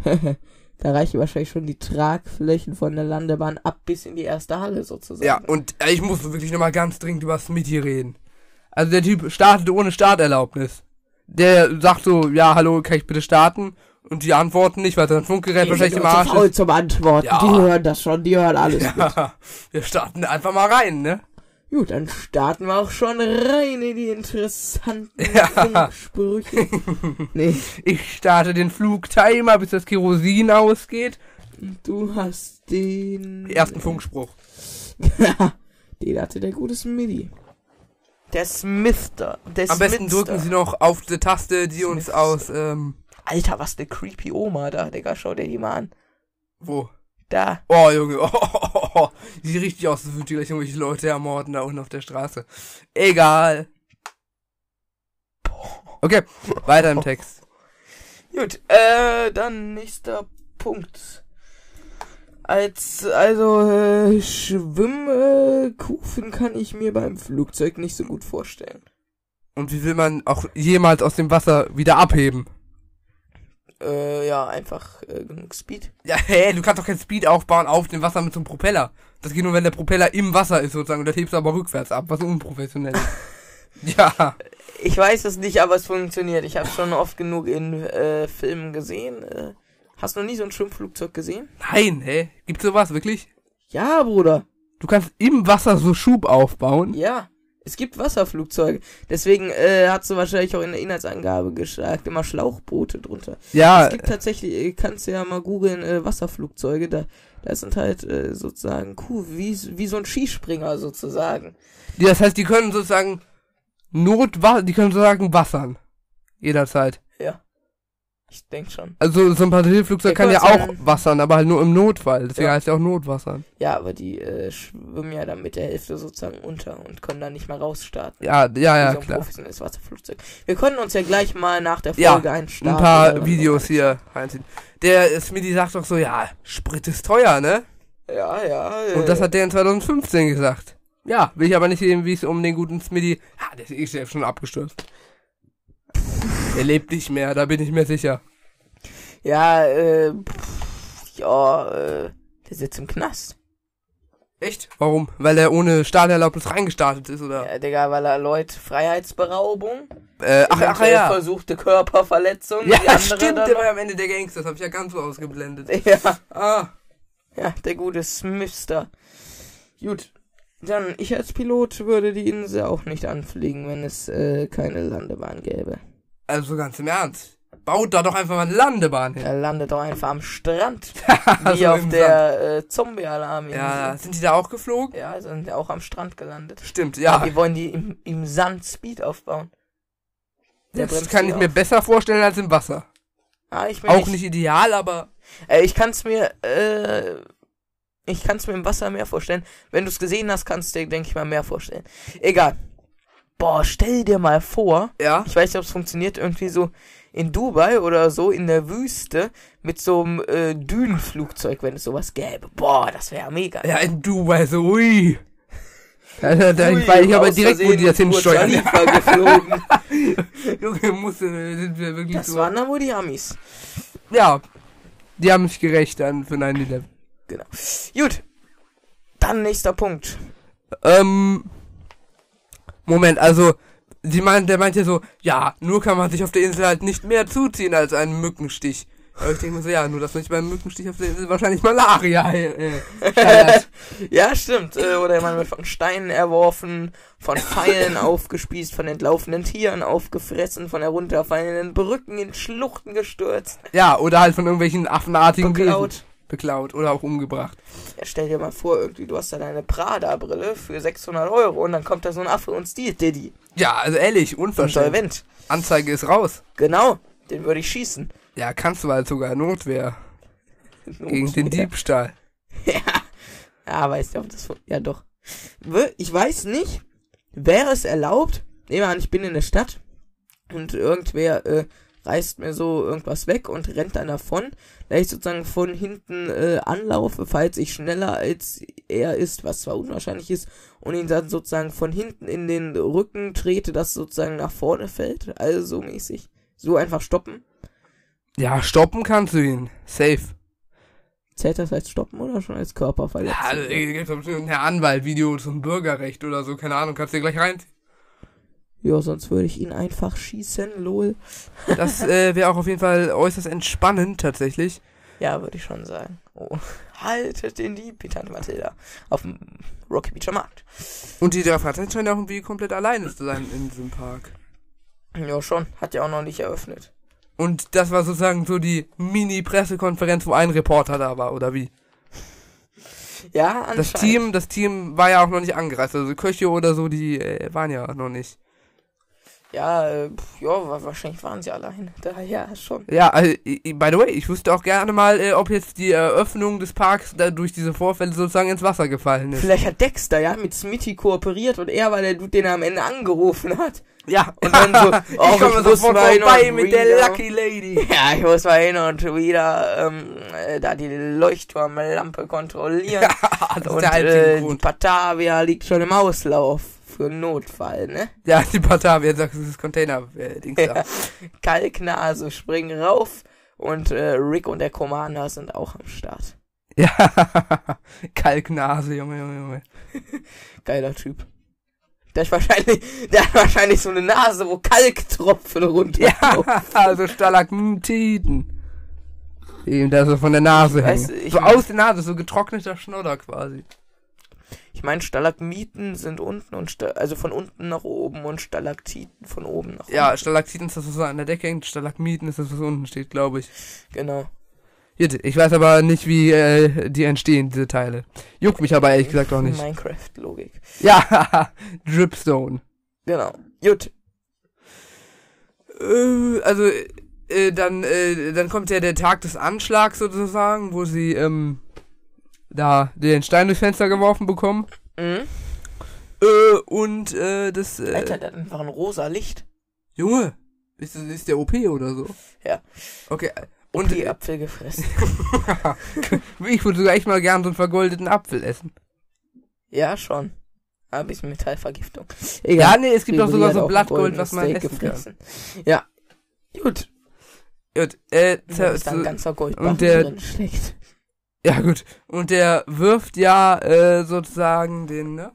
da reichen wahrscheinlich schon die Tragflächen von der Landebahn ab bis in die erste Halle sozusagen. Ja, und äh, ich muss wirklich nochmal ganz dringend über Smitty reden. Also der Typ startet ohne Starterlaubnis. Der sagt so, ja, hallo, kann ich bitte starten? Und die antworten nicht, weil sein Funkgerät wahrscheinlich im Arsch faul ist. zum Antworten. Ja. Die hören das schon, die hören alles. Ja, wir starten einfach mal rein, ne? Gut, dann starten wir auch schon rein in die interessanten Ja. Funksprüche. nee, Ich starte den Flugtimer, bis das Kerosin ausgeht. du hast den... Ersten Funkspruch. den hatte der gute Smitty. Der Smithster. Der Am besten Smithster. drücken Sie noch auf die Taste, die uns Smithster. aus, ähm, Alter, was eine creepy Oma da, Digga. Schau dir die mal an. wo? Da. Oh, Junge, oh, oh, oh, oh. Die sieht richtig aus, als würde die gleich irgendwelche Leute ermorden da unten auf der Straße. Egal. Okay, weiter im Text. Gut, äh, dann nächster Punkt. Als, also, äh, Schwimmkufen kann ich mir beim Flugzeug nicht so gut vorstellen. Und wie will man auch jemals aus dem Wasser wieder abheben? Äh, ja, einfach äh, genug Speed. Ja, hä, du kannst doch kein Speed aufbauen auf dem Wasser mit so einem Propeller. Das geht nur, wenn der Propeller im Wasser ist sozusagen und dann hebst du aber rückwärts ab, was unprofessionell ist. ja. Ich weiß es nicht, aber es funktioniert. Ich habe schon oft genug in äh, Filmen gesehen. Äh, hast du noch nie so ein Schwimmflugzeug gesehen? Nein, hä? Gibt's sowas, wirklich? Ja, Bruder. Du kannst im Wasser so Schub aufbauen. Ja, es gibt Wasserflugzeuge. Deswegen äh, hast du wahrscheinlich auch in der Inhaltsangabe gesagt, immer Schlauchboote drunter. Ja, Es gibt tatsächlich, äh, kannst du ja mal googeln, äh, Wasserflugzeuge, da, da sind halt äh, sozusagen cool, wie, wie so ein Skispringer sozusagen. das heißt, die können sozusagen Notwasser, die können sozusagen wassern. Jederzeit. Ja. Ich denk schon. Also so ein Passagierflugzeug Ja, kann ja auch ja. wassern, aber halt nur im Notfall. Deswegen Ja. heißt ja auch Notwassern. Ja, aber die äh, schwimmen ja dann mit der Hälfte sozusagen unter und können dann nicht mehr rausstarten. Ja, ja, ja, so klar. professionelles Wasserflugzeug. Wir können uns ja gleich mal nach der Ja, Folge Start Ein paar Videos hier reinziehen. Der Smitty sagt doch so, ja, Sprit ist teuer, ne? Ja, ja. Äh, Und das hat der in 2015 gesagt. Ja, will ich aber nicht sehen, wie es um den guten Smitty. Ah, der ist eh schon abgestürzt. Er lebt nicht mehr, da bin ich mir sicher. Ja, äh, pff, ja, äh, der sitzt im Knast. Echt? Warum? Weil er ohne Starterlaubnis reingestartet ist, oder? Ja, Digga, weil er Leute Freiheitsberaubung, Äh, ach, ach ja. versuchte Körperverletzung, Ja, stimmt, der war am Ende der Gangster, das hab ich ja ganz so ausgeblendet. Ja, Ah. ja, der gute Smithster. Gut, dann ich als Pilot würde die Insel auch nicht anfliegen, wenn es äh, keine Landebahn gäbe. Also ganz im Ernst. Baut da doch einfach mal eine Landebahn hin. Er landet doch einfach am Strand, wie Also auf der äh, Zombie-Alarm. Ja, sind die da auch geflogen? Ja, sind auch am Strand gelandet. Stimmt, Ja. ja. Die wollen die im, im Sand Speed aufbauen. Der Das kann ich mir auf. besser vorstellen als im Wasser. Ah, ich bin Auch nicht ideal, aber Äh, ich kann's mir, äh, ich kann's mir im Wasser mehr vorstellen. Wenn du's gesehen hast, kannst du dir, denke ich mal, mehr vorstellen. Egal. Boah, stell dir mal vor, ja. ich weiß nicht, ob es funktioniert, irgendwie so in Dubai oder so in der Wüste mit so einem äh, Dünenflugzeug, wenn es sowas gäbe. Boah, das wäre mega. Ja, in Dubai so, ui. Da, da, da, ich weiß ich aber direkt, wo die das hinsteuern. Geflogen. Junge, musste, sind wir wirklich Das so. waren dann wohl die Amis. Ja. Die haben sich gerecht dann für 9-11. Genau. Gut. Dann nächster Punkt. Ähm. Moment, also, sie meint, der meint ja so, ja, nur kann man sich auf der Insel halt nicht mehr zuziehen als einen Mückenstich. Aber ich denke mir so, ja, nur dass man nicht beim Mückenstich auf der Insel wahrscheinlich Malaria äh. Ja, stimmt. Äh, oder man wird von Steinen erworfen, von Pfeilen aufgespießt, von entlaufenden Tieren aufgefressen, von herunterfallenden Brücken in Schluchten gestürzt, Ja, oder halt von irgendwelchen affenartigen Wesen. Beklaut. Oder auch umgebracht. Ja, stell dir mal vor, irgendwie, du hast da deine Prada-Brille für 600 Euro und dann kommt da so ein Affe und stiehlt dir die. Ja, also ehrlich, unverschämt. Insolvent. Anzeige ist raus. Genau, den würde ich schießen. Ja, kannst du halt sogar Notwehr gegen den Diebstahl. Ja. Ja, weiß nicht, ob das. Ja, doch. Ich weiß nicht, wäre es erlaubt. Nehmen wir an, ich bin in der Stadt und irgendwer äh, reißt mir so irgendwas weg und rennt dann davon, da ich sozusagen von hinten äh, anlaufe, falls ich schneller als er ist, was zwar unwahrscheinlich ist, und ihn dann sozusagen von hinten in den Rücken trete, dass sozusagen nach vorne fällt, also so mäßig. So einfach stoppen. Ja, stoppen kannst du ihn. Safe. Zählt das als stoppen oder schon als Körperverletzung? Ja, also, gibt's doch bestimmt ein Anwalt-Video zum Bürgerrecht oder so, keine Ahnung, kannst du dir gleich rein. Ja, sonst würde ich ihn einfach schießen, lol. Das äh, wäre auch auf jeden Fall äußerst entspannend, tatsächlich. Ja, würde ich schon sagen. Oh, haltet den Dieb, die Tante Mathilda. Auf dem Rocky Beacher Markt. Und die Fahrzeuge scheinen auch irgendwie komplett alleine zu sein in diesem Park. Ja, schon. Hat ja auch noch nicht eröffnet. Und das war sozusagen so die Mini-Pressekonferenz, wo ein Reporter da war, oder wie? Ja, anscheinend. Das Team, das Team war ja auch noch nicht angereist. Also Köche oder so, die äh, waren ja noch nicht. Ja, äh, pf, ja, wa- wahrscheinlich waren sie alleine. Da, ja, schon. Ja, also, i- by the way, ich wüsste auch gerne mal, äh, ob jetzt die Eröffnung des Parks da durch diese Vorfälle sozusagen ins Wasser gefallen ist. Vielleicht hat Dexter, ja, mit Smitty kooperiert und er war der Dude, den er am Ende angerufen hat. Ja, Und dann so, oh, ich komme muss sofort mal hin vorbei und mit der wieder- Lucky Lady. Ja, ich muss mal hin und wieder ähm, äh, da die Leuchtturmlampe kontrollieren. das ist und der einzige äh, die Grund. Batavia liegt schon im Auslauf für Notfall, ne? Ja, die Batavia sagt, das ist Container-Dings da. Ja. Kalknase springen rauf und äh, Rick und der Commander sind auch am Start. Ja, Kalknase, Junge, Junge, Junge. Geiler Typ. Der, ist wahrscheinlich, der hat wahrscheinlich so eine Nase, wo Kalktropfen runter. Ja, also Stalagmititen. Eben, da so von der Nase Weißt hängen. so aus der Nase, so getrockneter Schnodder quasi. Ich meine, Stalagmiten sind unten und Sta also von unten nach oben und Stalaktiten von oben nach Ja, unten. Stalaktiten ist das, was so an der Decke hängt. Stalagmiten ist das, was unten steht, glaube ich. Genau. Ich weiß aber nicht, wie äh, die entstehen, diese Teile. Juckt mich aber ehrlich gesagt auch nicht. Minecraft-Logik. Ja, Dripstone. Genau. Gut. Äh, also, äh, dann, äh, dann kommt ja der Tag des Anschlags sozusagen, wo sie, ähm, da den Stein durchs Fenster geworfen bekommen. Mhm. Äh, und, äh, das, äh, Alter, der hat einfach ein rosa Licht. Junge, ist, ist der OP oder so? Ja. Okay, Und und, die Apfel gefressen. ich würde sogar echt mal gern so einen vergoldeten Apfel essen. ja, schon. Hab ich Metallvergiftung. Ja, nee, es gibt auch sogar so ein Blattgold, was man Steak essen kann. gefressen. Ja. Gut. Gut, äh, ist da ein zu- ganzer Goldbarren und der-. Ja, gut. Und der wirft ja äh, sozusagen den, ne?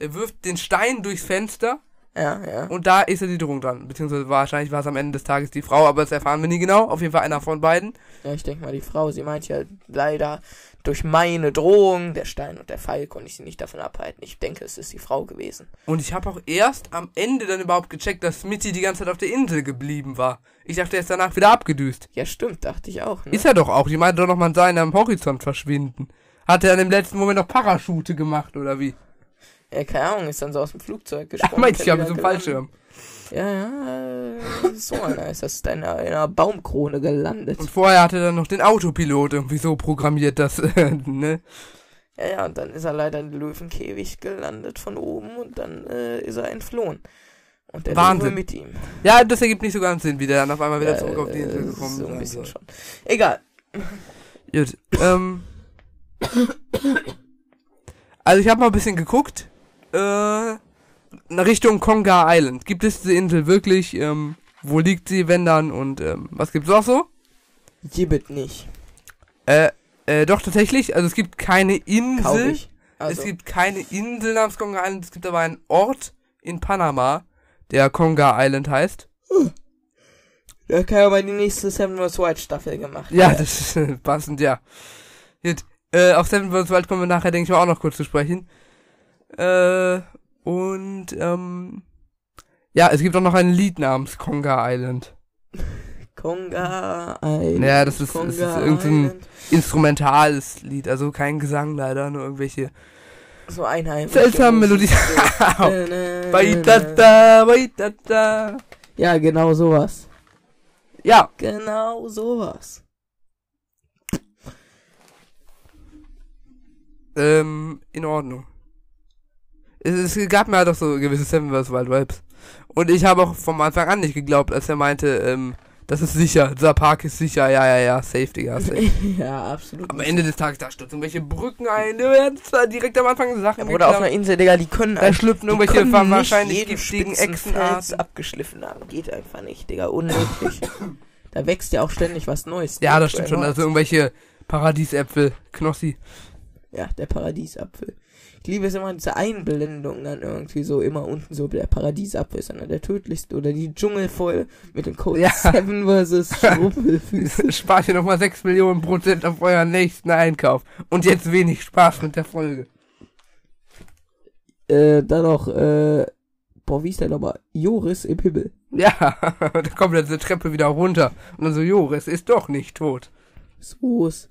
Der wirft den Stein durchs Fenster Ja, ja. und da ist ja die Drohung dran. Beziehungsweise wahrscheinlich war es am Ende des Tages die Frau, aber das erfahren wir nie genau. Auf jeden Fall einer von beiden. Ja, ich denke mal, die Frau, sie meint ja leider durch meine Drohung, der Stein und der Pfeil konnte ich sie nicht davon abhalten. Ich denke, es ist die Frau gewesen. Und ich habe auch erst am Ende dann überhaupt gecheckt, dass Smitty die ganze Zeit auf der Insel geblieben war. Ich dachte, er ist danach wieder abgedüst. Ja, stimmt, dachte ich auch. Ne? Ist er doch auch. Die meinte doch noch, man sah ihn am Horizont verschwinden. Hat er dann im letzten Moment noch Parachute gemacht, oder wie? Ja, keine Ahnung, ist dann so aus dem Flugzeug Ja, gesprungen. meinte ich ja wieder mit so gelandet. Fallschirm. Ja, ja, äh, so einer ist das in einer, in einer Baumkrone gelandet. Und vorher hatte er dann noch den Autopilot irgendwie so programmiert, dass, äh, ne? Ja, ja, und dann ist er leider in den Löwenkäfig gelandet von oben und dann äh, ist er entflohen. Und der Wahnsinn. Mit ihm. Ja, das ergibt nicht so ganz Sinn, wie der dann auf einmal wieder Ja, zurück auf die Insel äh, gekommen So ein bisschen soll. schon. Egal. Gut, ähm. Also ich habe mal ein bisschen geguckt. Äh, in Richtung Konga Island. Gibt es diese Insel wirklich? Ähm, wo liegt sie, wenn dann? Und ähm, was gibt's auch so? Gibbet nicht. Äh, äh, doch tatsächlich. Also es gibt keine Insel. ich. Also, Es gibt keine Insel namens Konga Island. Es gibt aber einen Ort in Panama, der Konga Island heißt. da kann aber die nächste Seven Wars White Staffel gemacht Ja, werden. das ist passend, ja. Gut, äh, auf Seven vs. Wild kommen wir nachher, denke ich mal, auch noch kurz zu sprechen. Äh, und, ähm, ja, es gibt auch noch ein Lied namens Konga Island. Konga Island. Ja, das ist- das ist Konga irgendein- Island. Instrumentales Lied, also kein Gesang leider, nur irgendwelche So Melodien. Waitata, waitata. Ja, genau sowas. Ja, Genau sowas. ähm, in Ordnung. Es, es gab mir halt auch so gewisse Seven vs. Wild Vibes. Und ich habe auch vom Anfang an nicht geglaubt, als er meinte, ähm, das ist sicher, dieser Park ist sicher, ja, ja, ja, safe, Digga, safe. ja, absolut. Am Ende des Tages, da stürzen irgendwelche Brücken ein, da werden zwar direkt am Anfang Sachen Ja, Bruder, auf einer. Insel, Digga, die können Da schlüpfen irgendwelche wahrscheinlich giftigen Echsenarten. abgeschliffen haben. Geht einfach nicht, Digga, unmöglich. da wächst ja auch ständig was Neues. Ja, das Aktuell stimmt schon, also irgendwelche Paradiesäpfel, Knossi. Ja, der Paradiesapfel. Ich liebe es immer, diese Einblendung dann irgendwie so immer unten so, der Paradiesapfel ist einer der tödlichsten oder die Dschungelfolge mit dem Code Ja. 7 versus Schrumpelfüße. Spart ihr nochmal 6 Millionen Prozent auf euren nächsten Einkauf. Und jetzt wenig Spaß mit der Folge. äh, dann noch, äh, boah, wie ist der nochmal? Joris im Himmel. Ja, da kommt dann diese Treppe wieder runter. Und dann so, Joris ist doch nicht tot. So ist.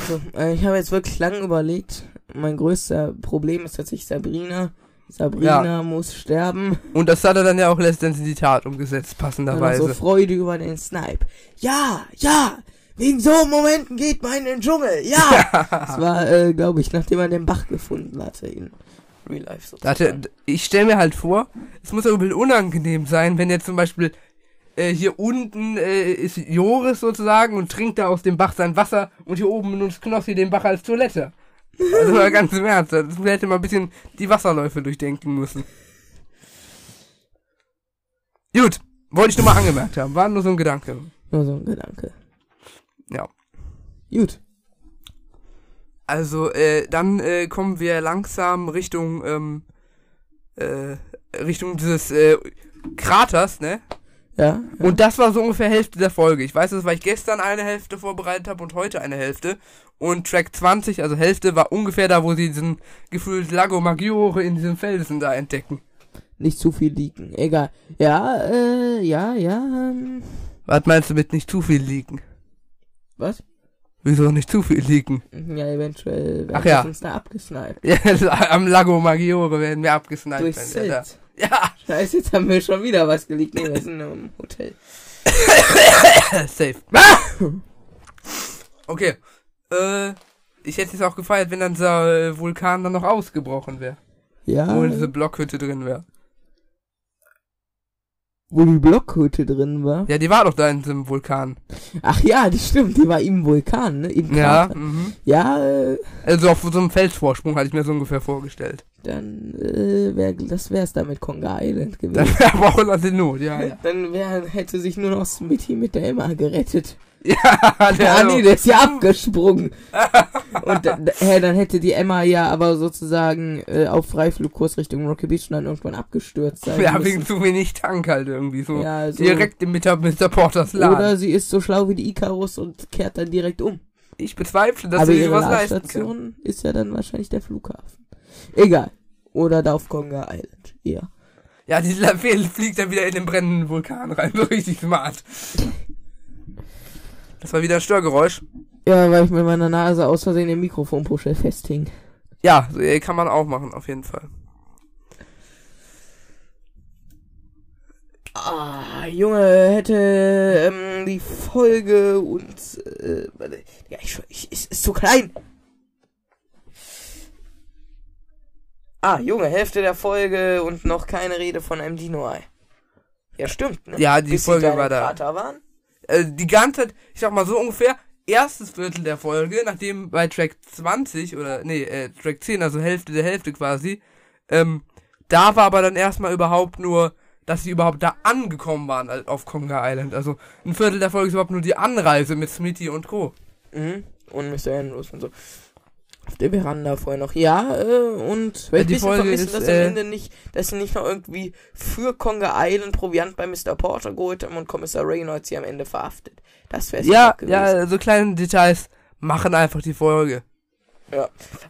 Also, äh, ich habe jetzt wirklich lange überlegt. Mein größter Problem ist tatsächlich Sabrina. Sabrina muss sterben. Und das hat er dann ja auch letztendlich in die Tat umgesetzt, passenderweise. Freude über den Snipe. Ja, ja, wegen so Momenten geht man in den Dschungel. Ja. Das war, äh, glaube ich, nachdem er den Bach gefunden hatte in Real Life Da hatte, sozusagen. ich stelle mir halt vor, es muss irgendwie unangenehm sein, wenn jetzt zum Beispiel äh, hier unten äh, ist Joris sozusagen und trinkt da aus dem Bach sein Wasser und hier oben benutzt Knossi den Bach als Toilette. Also mal ganz im Ernst, das hätte mal ein bisschen die Wasserläufe durchdenken müssen. Gut, wollte ich nur mal angemerkt haben, war nur so ein Gedanke. Nur so ein Gedanke. Ja. Gut. Also, äh, dann äh, kommen wir langsam Richtung, ähm, äh, Richtung dieses äh, Kraters, ne? Ja. Und das war so ungefähr Hälfte der Folge. Ich weiß das, weil ich gestern eine Hälfte vorbereitet habe und heute eine Hälfte. Und Track 20, also Hälfte, war ungefähr da, wo sie diesen gefühlt Lago Maggiore in diesem Felsen da entdecken. Nicht zu viel liegen. Egal. Ja, äh, ja, ja. Ähm, Was meinst du mit nicht zu viel liegen? was? Wieso nicht zu viel liegen? Ja, eventuell Ach werden ja. wir uns da abgesniped. Ja, am Lago Maggiore werden wir abgesniped. Zelt. da- Ja, Scheiße, jetzt haben wir schon wieder was geleakt. Nee, wir sind im Hotel. safe. Okay. Äh, ich hätte es auch gefeiert, wenn dann dieser äh, Vulkan dann noch ausgebrochen wäre. Ja, Wo diese Blockhütte drin wäre. Wo die Blockhütte drin war. Ja, die war doch da in diesem Vulkan. Ach ja, die stimmt, die war im Vulkan, ne? Im Ja, mhm. Ja, äh, Also auf so einem Felsvorsprung hatte ich mir so ungefähr vorgestellt. dann äh, wär, das wär's da mit Konga Island gewesen. Das wäre auch in Not, ja, ja. Dann wär, hätte sich nur noch Smitty mit der Emma gerettet. Ja, Ah, der, nee, der ist ja abgesprungen. Und da- hä, dann hätte die Emma ja aber sozusagen äh, auf Freiflugkurs Richtung Rocky Beach und dann irgendwann abgestürzt sein ja, müssen. wegen zu wenig Tank halt irgendwie so. Ja, so. Direkt im Mr. Mr. Porters Laden. Oder sie ist so schlau wie die Icarus und kehrt dann direkt um. ich bezweifle, dass aber sie ihre was leisten kann. Ist ja dann wahrscheinlich der Flughafen. Egal. Oder da auf Konga Island. Ja. Ja, die Lavelle fliegt dann wieder in den brennenden Vulkan rein, so richtig smart. Das war wieder ein Störgeräusch. Ja, weil ich mit meiner Nase aus Versehen den Mikrofonpuschel festhing. Ja, so, äh, kann man auch machen, auf jeden Fall. Ah, Junge, hätte ähm, die Folge und äh, ja, ich, ich ist, ist zu klein. Ah, Junge, Hälfte der Folge und noch keine Rede von einem Dino-Ei. Ja, stimmt, ne? Ja, die Bis Folge war da. Krater waren. Äh, die ganze Zeit, ich sag mal so ungefähr, erstes Viertel der Folge, nachdem bei Track 20 oder, nee, äh, Track 10, also Hälfte der Hälfte quasi, ähm, da war aber dann erstmal überhaupt nur, dass sie überhaupt da angekommen waren halt auf Conga Island. Also ein Viertel der Folge ist überhaupt nur die Anreise mit Smitty und Co. Mhm. Und Mr. Andrews und so. Auf der Veranda vorher noch. Ja, äh, und Ja, die Folge ist, dass äh, am Ende nicht, dass sie nicht noch irgendwie für Conga Island Proviant bei Mr. Porter geholt haben und Kommissar Reynolds sie am Ende verhaftet. Das wäre Ja, ja, so kleine Details machen einfach die Folge.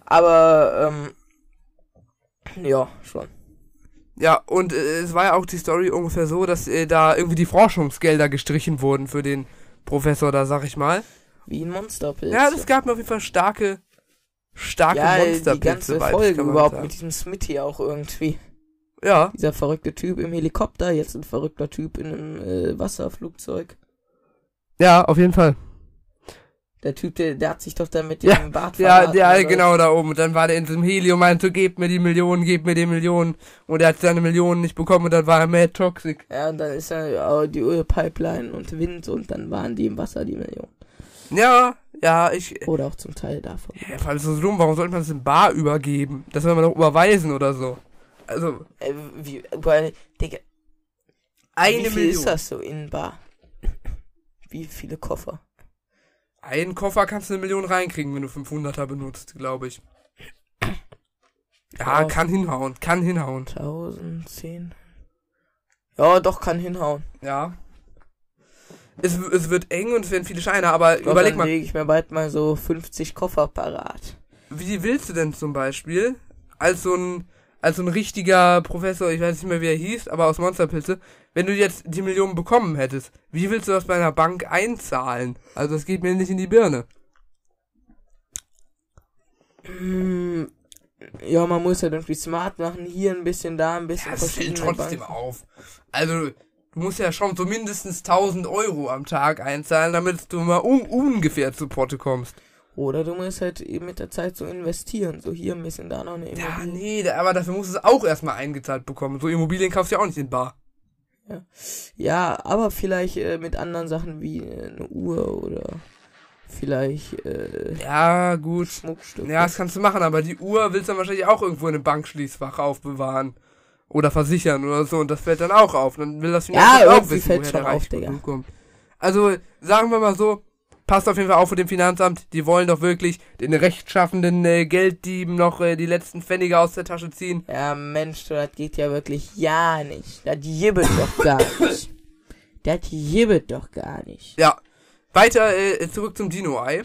Aber, ähm, ja, schon. Ja, und äh, es war ja auch die Story ungefähr so, dass äh, da irgendwie die Forschungsgelder gestrichen wurden für den Professor da, sag ich mal. Wie ein Monsterpilz. Ja, das gab mir auf jeden Fall starke, starke ja, die Monsterpilze. ganze Vibes, Folge überhaupt sagen. mit diesem Smitty auch irgendwie. Ja, Dieser verrückte Typ im Helikopter, jetzt ein verrückter Typ in einem äh, Wasserflugzeug. ja, auf jeden Fall. Der Typ, der, der hat sich doch da mit Ja, dem Bart Ja, verraten, ja, oder? genau da oben. Und dann war der in diesem Helium, meinte, gebt mir die Millionen, gebt mir die Millionen. Und er hat seine Millionen nicht bekommen und dann war er mad toxic. Ja, und dann ist er die Ölpipeline und Wind und dann waren die im Wasser die Millionen. Ja, ja, ich, Oder auch zum Teil davon. ja, vor allem so dumm, warum sollte man das in Bar übergeben? Das soll man doch überweisen oder so. Also, Äh, wie, weil, Digga, eine wie viel Million. ist das so in Bar? Wie viele Koffer? Einen Koffer kannst du eine Million reinkriegen, wenn du 500er benutzt, glaube ich. Ja, Ja. kann hinhauen, kann hinhauen. 1000, 10. Ja, doch, kann hinhauen. Ja. Es, es wird eng und es werden viele Scheine, aber Ich glaub, überleg dann mal, lege ich mir bald mal so 50 Koffer parat. wie willst du denn zum Beispiel als so ein als so ein richtiger Professor, ich weiß nicht mehr wie er hieß, aber aus Monsterpilze, wenn du jetzt die Millionen bekommen hättest, wie willst du das bei einer Bank einzahlen? Also das geht mir nicht in die Birne. Hm, Ja, man muss halt irgendwie smart machen. Hier ein bisschen, da ein bisschen. Ja, das fällt trotzdem Banken. auf. Also, du musst ja schon so mindestens 1000 Euro am Tag einzahlen, damit du mal un ungefähr zu Potte kommst. Oder du musst halt eben mit der Zeit so investieren. So hier ein bisschen, da noch eine Ja, Immobilie. nee, da- aber dafür musst du es auch erstmal eingezahlt bekommen. So Immobilien kaufst du ja auch nicht in Bar. Ja, aber vielleicht äh, mit anderen Sachen wie äh, eine Uhr oder vielleicht äh, Ja, gut. Schmuckstücke. Ja, das kannst du machen, aber die Uhr willst du dann wahrscheinlich auch irgendwo in einem Bankschließfach aufbewahren. Oder versichern oder so, und das fällt dann auch auf. Dann will das Ja, Finanzamt auch irgendwie wissen, fällt's woher der schon auf, Reichtum Digga. kommt. Also, sagen wir mal so, passt auf jeden Fall auf vor dem Finanzamt. Die wollen doch wirklich den rechtschaffenden äh, Gelddieben noch äh, die letzten Pfennige aus der Tasche ziehen. Ja, Mensch, das geht ja wirklich ja nicht. Das jibbelt doch gar nicht. Das gibt doch gar nicht. Ja. Weiter äh, zurück zum Dino-Ei.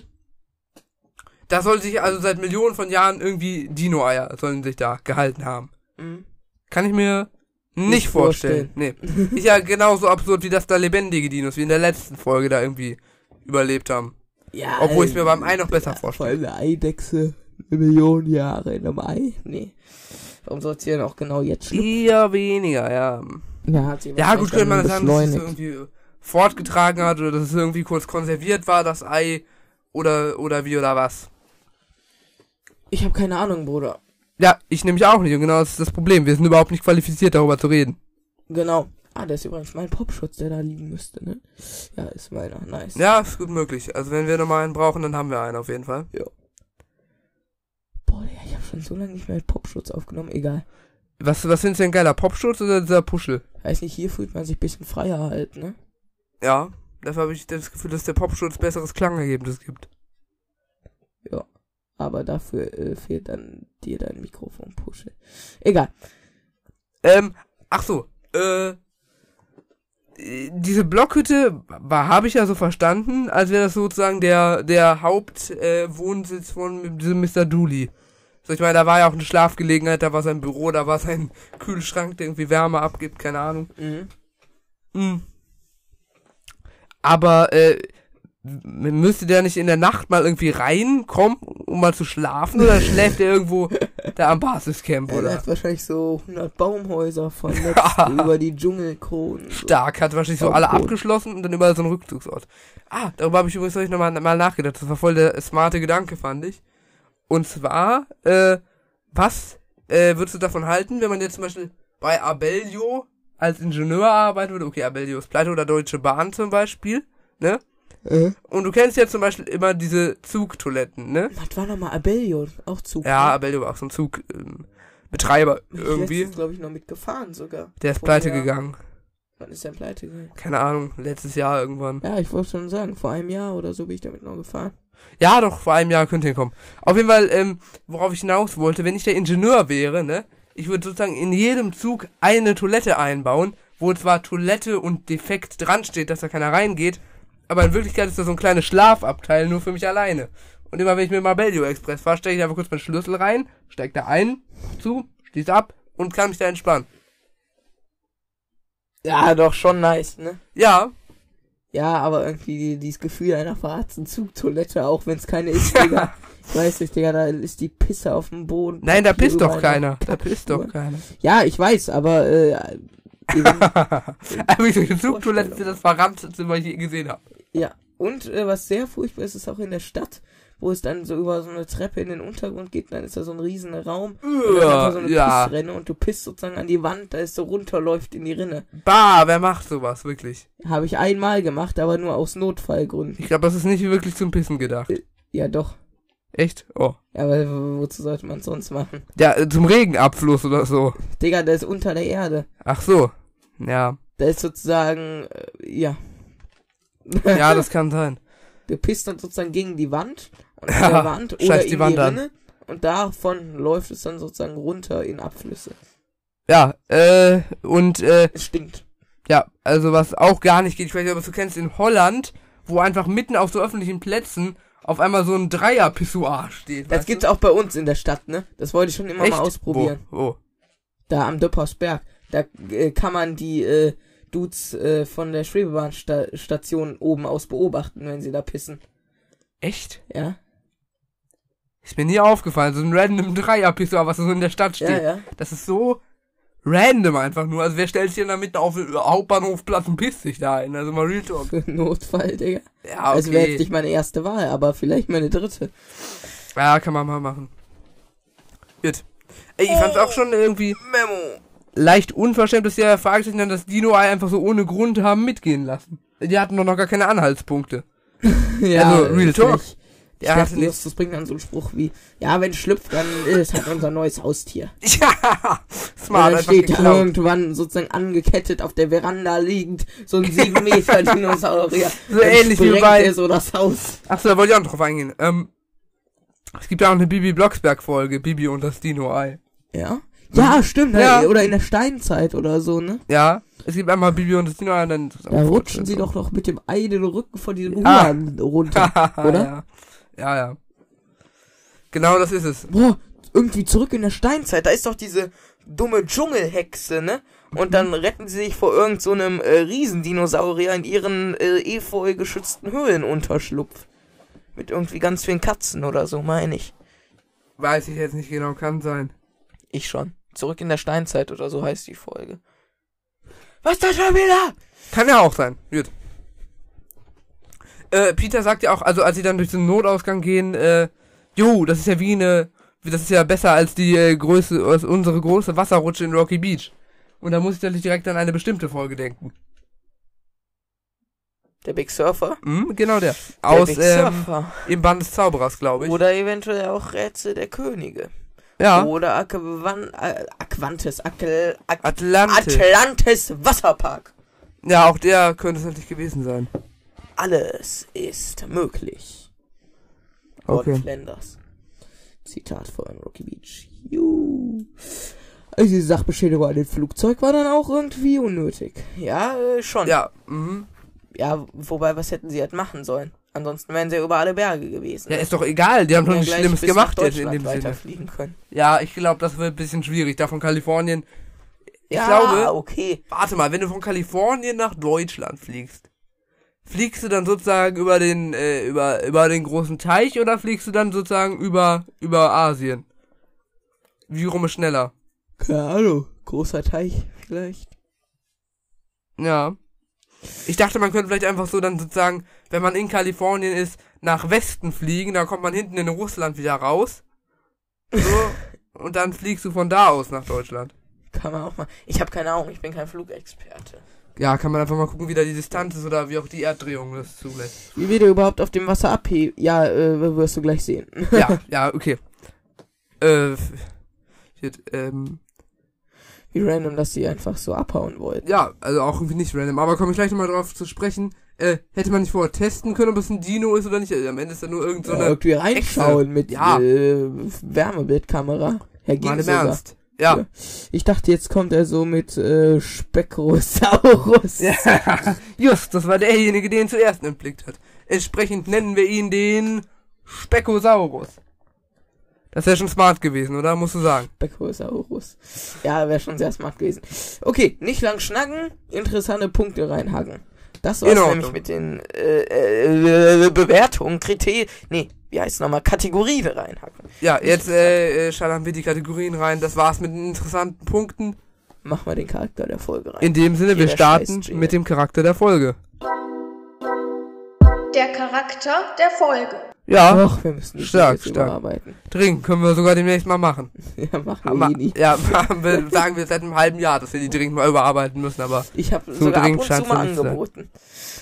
Da soll sich also seit Millionen von Jahren irgendwie Dino-Eier sollen sich da gehalten haben. Mhm. Kann ich mir nicht, Nicht vorstellen. Nee. Ist ja genauso absurd, wie dass da lebendige Dinos, wie in der letzten Folge da irgendwie überlebt haben. Ja, Obwohl ich äh, mir beim Ei noch besser ja, vorstelle. Vor allem eine Eidechse, eine Million Jahre in einem Ei. Nee. Warum soll es hier noch genau jetzt schlüpfen? Eher weniger, ja. Ja, hat sie Ja, gut, könnte man sagen, dass es irgendwie fortgetragen hat oder dass es irgendwie kurz konserviert war, das Ei. Oder, oder wie oder was. Ich habe keine Ahnung, Bruder. Ja, ich nämlich auch nicht. Und genau das ist das Problem. Wir sind überhaupt nicht qualifiziert, darüber zu reden. Genau. Ah, das ist übrigens mein Popschutz, der da liegen müsste, ne? Ja, ist meiner. Nice. Ja, ist gut möglich. Also wenn wir nochmal einen brauchen, dann haben wir einen auf jeden Fall. Boah, Digga, ich habe schon so lange nicht mehr Popschutz aufgenommen. Egal. Was, was findest du denn geiler? Popschutz oder dieser Puschel? Weiß nicht, hier fühlt man sich ein bisschen freier halt, ne? Ja, dafür habe ich das Gefühl, dass der Popschutz besseres Klangergebnis gibt. Ja. Aber dafür äh, fehlt dann dir dein Mikrofon, Puschel. Egal. Ähm, ach so, äh, diese Blockhütte war, habe ich ja so verstanden, als wäre das sozusagen der, der Hauptwohnsitz äh, von diesem Mr. Dooley. So, ich meine, da war ja auch eine Schlafgelegenheit, da war sein Büro, da war sein Kühlschrank, der irgendwie Wärme abgibt, keine Ahnung. Mhm. Hm. Aber, äh, müsste der nicht in der Nacht mal irgendwie reinkommen, um mal zu schlafen, oder schläft der irgendwo da am Basiscamp, Er oder? hat wahrscheinlich so 100 Baumhäuser von über die Dschungelkronen. So. Stark, hat wahrscheinlich so alle abgeschlossen und dann überall so ein Rückzugsort. Ah, darüber habe ich übrigens noch mal, mal nachgedacht. Das war voll der smarte Gedanke, fand ich. Und zwar, äh, was äh, würdest du davon halten, wenn man jetzt zum Beispiel bei Abellio als Ingenieur arbeiten würde? Okay, Abellio ist pleite oder Deutsche Bahn zum Beispiel, ne? Äh? Und du kennst ja zum Beispiel immer diese Zugtoiletten, ne? Was war nochmal Abellio? Auch Zug. Ja, ne? Abellio war auch so ein Zugbetreiber ähm, irgendwie. glaube ich, noch mitgefahren sogar. Der ist pleite gegangen. Wann ist der pleite gegangen? Keine Ahnung, letztes Jahr irgendwann. Ja, ich wollte schon sagen, vor einem Jahr oder so bin ich damit noch gefahren. Ja, doch, vor einem Jahr könnte hinkommen. Auf jeden Fall, ähm, worauf ich hinaus wollte, wenn ich der Ingenieur wäre, ne, ich würde sozusagen in jedem Zug eine Toilette einbauen, wo zwar Toilette und defekt dran steht, dass da keiner reingeht, aber in Wirklichkeit ist da so ein kleines Schlafabteil nur für mich alleine. Und immer wenn ich mit dem Marbellio Express fahre, stecke ich einfach kurz meinen Schlüssel rein, steig da ein, zu, schließe ab und kann mich da entspannen. Ja, doch, schon nice, ne? Ja, Ja, aber irgendwie die- dieses Gefühl einer verharzten Zugtoilette, auch wenn es keine ist, Digga. Ich weiß nicht, Digga, da ist die Pisse auf dem Boden. nein, da pisst doch keiner. Da pisst doch keiner. Ja, ich weiß, aber äh, Aber wie solche Zugtoiletten sind das verrannteste, was ich je gesehen habe. Ja. Und äh, was sehr furchtbar ist, ist auch in der Stadt, wo es dann so über so eine Treppe in den Untergrund geht, dann ist da so ein riesen Raum. Und dann einfach so eine ja. Pissrinne und du pisst sozusagen an die Wand, da es so runterläuft in die Rinne. Bah, wer macht sowas, wirklich? Habe ich einmal gemacht, aber nur aus Notfallgründen. Ich glaube, das ist nicht wirklich zum Pissen gedacht. Ja, doch. Echt? Oh. Ja, aber wo- wozu sollte man sonst machen? Ja, äh, zum Regenabfluss oder so. Digga, der ist unter der Erde. Ach so. Ja. Der ist sozusagen, äh, ja. Ja, das kann sein. Du pisst dann sozusagen gegen die Wand und an Ja, der Wand oder in die die, Wand an. Rinne und davon läuft es dann sozusagen runter in Abflüsse. Ja, äh, und, äh, Es stinkt. ja, also was auch gar nicht geht, ich weiß nicht, ob du kennst, in Holland, wo einfach mitten auf so öffentlichen Plätzen auf einmal so ein Dreier-Pissoir steht. Das gibt's du? auch bei uns in der Stadt, ne? Das wollte ich schon immer Echt? mal ausprobieren. Wo? Wo? Da am Döppersberg. Da äh, kann man die äh, Dudes äh, von der Schwebebahnstation oben aus beobachten, wenn sie da pissen. Echt? Ja? Ist mir nie aufgefallen, so ein random Dreier-Pissoir, was so in der Stadt steht. Ja, ja. Das ist so random einfach nur. Also wer stellt sich denn da mitten auf den Hauptbahnhofplatz und pisst sich da ein? Also mal Real Talk. Für Notfall, Digga. Ja, Also wäre okay. jetzt nicht meine erste Wahl, aber vielleicht meine dritte. Ja, kann man mal machen. Gut. Ey, ich fand's auch schon irgendwie Memo. Leicht unverschämt, dass die Fragezeichen dann das Dino-Ei einfach so ohne Grund haben mitgehen lassen. Die hatten doch noch gar keine Anhaltspunkte. Ja, Also, Real Talk. Ich Der hatte dachte, das bringt dann so einen Spruch wie, ja, wenn es schlüpft, dann ist halt unser neues Haustier. Ja, Und smart, dann einfach steht da irgendwann sozusagen angekettet auf der Veranda liegend so ein 7 Meter Dinosaurier. So Dann ähnlich wie bei- so das Haus. Achso, da wollte ich auch noch drauf eingehen. Ähm, es gibt ja auch eine Bibi Blocksberg-Folge, Bibi und das Dino-Ei. Ja? Ja, stimmt. Ja. Oder in der Steinzeit oder so, ne? Ja, es gibt einmal Bibi und das Dino und dann Da rutschen sie doch noch mit dem Ei den Rücken von diesem Ah. Huan runter. oder? ja. ja, ja. Genau das ist es. Boah, irgendwie zurück in der Steinzeit. Da ist doch diese dumme Dschungelhexe, ne? Und dann retten sie sich vor irgend so einem äh, Riesendinosaurier in ihren äh, efeu geschützten Höhlenunterschlupf. Mit irgendwie ganz vielen Katzen oder so, meine ich. Weiß ich jetzt nicht genau, kann sein. Ich schon. Zurück in der Steinzeit oder so heißt die Folge. Was da schon wieder? Kann ja auch sein. Gut. Äh, Peter sagt ja auch, also als sie dann durch den Notausgang gehen, äh, jo, das ist ja wie eine, das ist ja besser als die äh, Größe, als unsere große Wasserrutsche in Rocky Beach. Und da muss ich natürlich direkt an eine bestimmte Folge denken. Der Big Surfer? Hm, genau der. Der Aus Big ähm, Surfer. im Band des Zauberers, glaube ich. Oder eventuell auch Rätsel der Könige. Ja. Oder Aquan äh, Aquantis, Akel, Ak Atlantis. Atlantis Wasserpark. ja, auch der könnte es natürlich gewesen sein. Alles ist möglich. Gordon Okay. Flanders. Zitat von Rocky Beach. Juhu. Also diese Sachbeschädigung an dem Flugzeug war dann auch irgendwie unnötig. Ja, äh, schon. Ja, mhm. ja, wobei, was hätten sie halt machen sollen? Ansonsten wären sie ja über alle Berge gewesen. Ja, ist doch egal, die haben doch nichts Schlimmes gemacht jetzt in dem Sinne. können. Ja, ich glaube, das wird ein bisschen schwierig, da von Kalifornien. Ich ja, glaube, okay. warte mal, wenn du von Kalifornien nach Deutschland fliegst, fliegst du dann sozusagen über den, äh, über, über den großen Teich oder fliegst du dann sozusagen über, über Asien? Wie rum ist schneller? Keine Ahnung. Großer Teich vielleicht. Ja. Ich dachte, man könnte vielleicht einfach so dann sozusagen, wenn man in Kalifornien ist, nach Westen fliegen, dann kommt man hinten in Russland wieder raus. So, und dann fliegst du von da aus nach Deutschland. Kann man auch mal. Ich habe keine Ahnung, ich bin kein Flugexperte. Ja, kann man einfach mal gucken, wie da die Distanz ist oder wie auch die Erddrehung das zulässt. Wie wir überhaupt auf dem Wasser abheben? Ja, äh, wirst du gleich sehen. Ja, ja, okay. Äh, shit, ähm, Wie random, dass die einfach so abhauen wollten. ja, also auch irgendwie nicht random, aber komme ich gleich nochmal drauf zu sprechen. Äh, hätte man nicht vorher testen können, ob es ein Dino ist oder nicht? Also am Ende ist da nur irgend so ja, eine, irgendwie reinschauen mit Ja. äh, Wärmebildkamera. Ja, ging mal im. Ernst. Ja. Ja. Ich dachte, jetzt kommt er so mit äh, Specrosaurus. Ja, just, das war derjenige, der ihn zuerst entblickt hat. Entsprechend nennen wir ihn den Speckosaurus. Das wäre schon smart gewesen, oder? Musst du sagen. Specrosaurus. Ja, wäre schon sehr smart gewesen. Okay, nicht lang schnacken, interessante Punkte reinhacken. Das war's Ordnung. nämlich mit den äh, äh, Bewertungen, Kriterien, nee, wie heißt nochmal, Kategorien reinhacken. Ja, jetzt äh, äh, schallern wir die Kategorien rein. Das war's mit den interessanten Punkten. Machen wir den Charakter der Folge rein. In dem Sinne, wir Jeder starten scheiß Jingle. mit dem Charakter der Folge. Der Charakter der Folge. Ja, Ach, wir müssen Stark, stark. überarbeiten. dringend können wir sogar demnächst mal machen. Ja, machen wir nie. ja, wir, sagen wir seit einem halben Jahr, dass wir die dringend mal überarbeiten müssen, aber Ich habe So sogar ab und zu mal angeboten.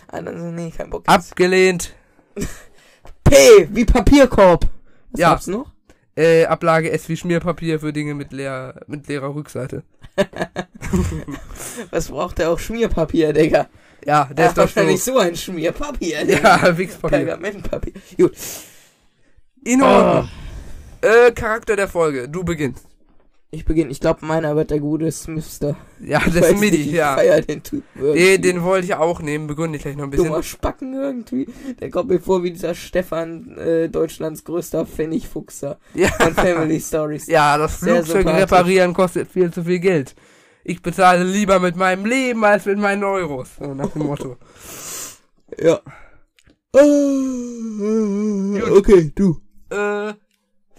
Ah, dann so, nee, kein Bock. abgelehnt. P, wie Papierkorb. Was Ja. gab's noch? Äh, Ablage S wie Schmierpapier für Dinge mit leer, mit leerer Rückseite. Was braucht der auch Schmierpapier, Digga? Ja, der ist doch wahrscheinlich so. so ein Schmierpapier, Digga. Ja, Wichspapier. Pergamentpapier. Gut. In Ordnung. Äh, Charakter der Folge. Du beginnst. Ich beginne. Ich glaube, meiner wird der gute Smithster. Ja, Ich das ist Midi, nicht, ich ja. feier den Typ Den, den wollte ich auch nehmen, begründe ich gleich noch ein bisschen. Dummer Spacken irgendwie. Der kommt mir vor wie dieser Stefan, äh, Deutschlands größter Pfennigfuchser Ja. von Family Stories. Ja, das Flugzeug reparieren kostet viel zu viel Geld. Ich bezahle lieber mit meinem Leben als mit meinen Euros. So nach dem Motto. Ja. Ah, Okay, du. Äh,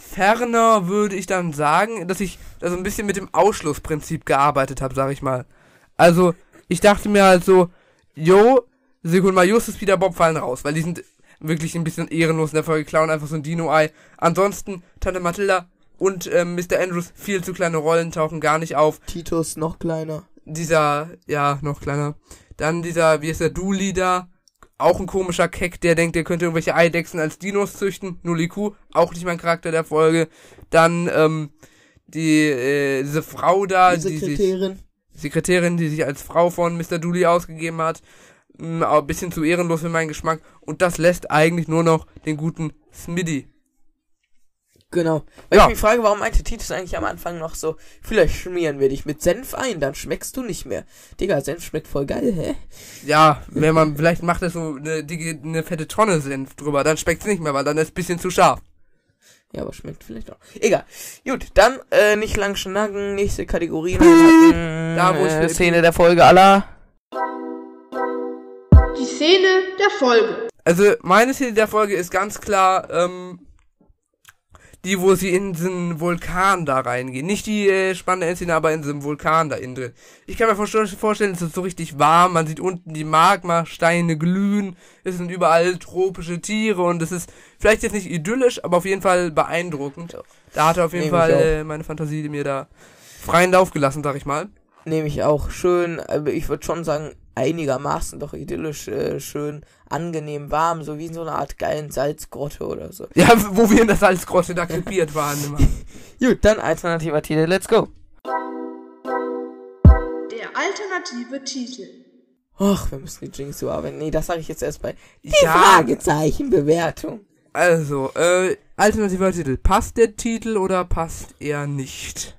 ferner würde ich dann sagen, dass ich da so ein bisschen mit dem Ausschlussprinzip gearbeitet habe, sag ich mal. Also, ich dachte mir halt so, yo, Sekunde mal, Justus, Peter, Bob fallen raus, weil die sind wirklich ein bisschen ehrenlos in der Folge, klauen einfach so ein Dino-Ei. Ansonsten, Tante Mathilda und ähm, Mr. Andrews, viel zu kleine Rollen, tauchen gar nicht auf. Titus noch kleiner. Dieser, ja, noch kleiner. Dann dieser, wie ist der, Dooley da, auch ein komischer Keck, der denkt, der könnte irgendwelche Eidechsen als Dinos züchten. Null IQ, auch nicht mein Charakter der Folge. Dann, ähm, die, äh, diese Frau da, Die die sich, Sekretärin. Sekretärin, die sich als Frau von Mr. Dooley ausgegeben hat. Mm, ein bisschen zu ehrenlos für meinen Geschmack. Und das lässt eigentlich nur noch den guten Smitty. Genau. Weil Ja. ich mich frage, warum meinte Titus eigentlich am Anfang noch so, vielleicht schmieren wir dich mit Senf ein, dann schmeckst du nicht mehr. Digga, Senf schmeckt voll geil, hä? Ja, wenn man, vielleicht macht er so eine, eine fette Tonne Senf drüber, dann schmeckt's nicht mehr, weil dann ist es bisschen zu scharf. Ja, aber schmeckt vielleicht auch. Egal. Gut, dann äh, nicht lang schnacken, nächste Kategorie. Da, wo ich- äh, Szene der Folge aller. Die Szene der Folge. Also, meine Szene der Folge ist ganz klar, ähm, die, wo sie in diesen Vulkan da reingehen. Nicht die äh, spannende Endszene, aber in diesem Vulkan da innen drin. Ich kann mir vorstellen, es ist so richtig warm, man sieht unten die Magmasteine glühen, es sind überall tropische Tiere und es ist vielleicht jetzt nicht idyllisch, aber auf jeden Fall beeindruckend. Da hat er auf jeden Nehme ich Fall äh, meine Fantasie mir da freien Lauf gelassen, sag ich mal. Nehme ich auch schön, aber ich würde schon sagen, einigermaßen doch idyllisch, äh, schön, angenehm warm, so wie in so einer Art geilen Salzgrotte oder so. Ja, wo wir in der Salzgrotte da krepiert waren immer. Gut, dann alternativer Titel, let's go. Der alternative Titel. Och, wir müssen die Jinx überarbeiten. Nee, das sage ich jetzt erst bei die Ja. Fragezeichenbewertung. Also, äh, alternativer Titel. Passt der Titel oder passt er nicht?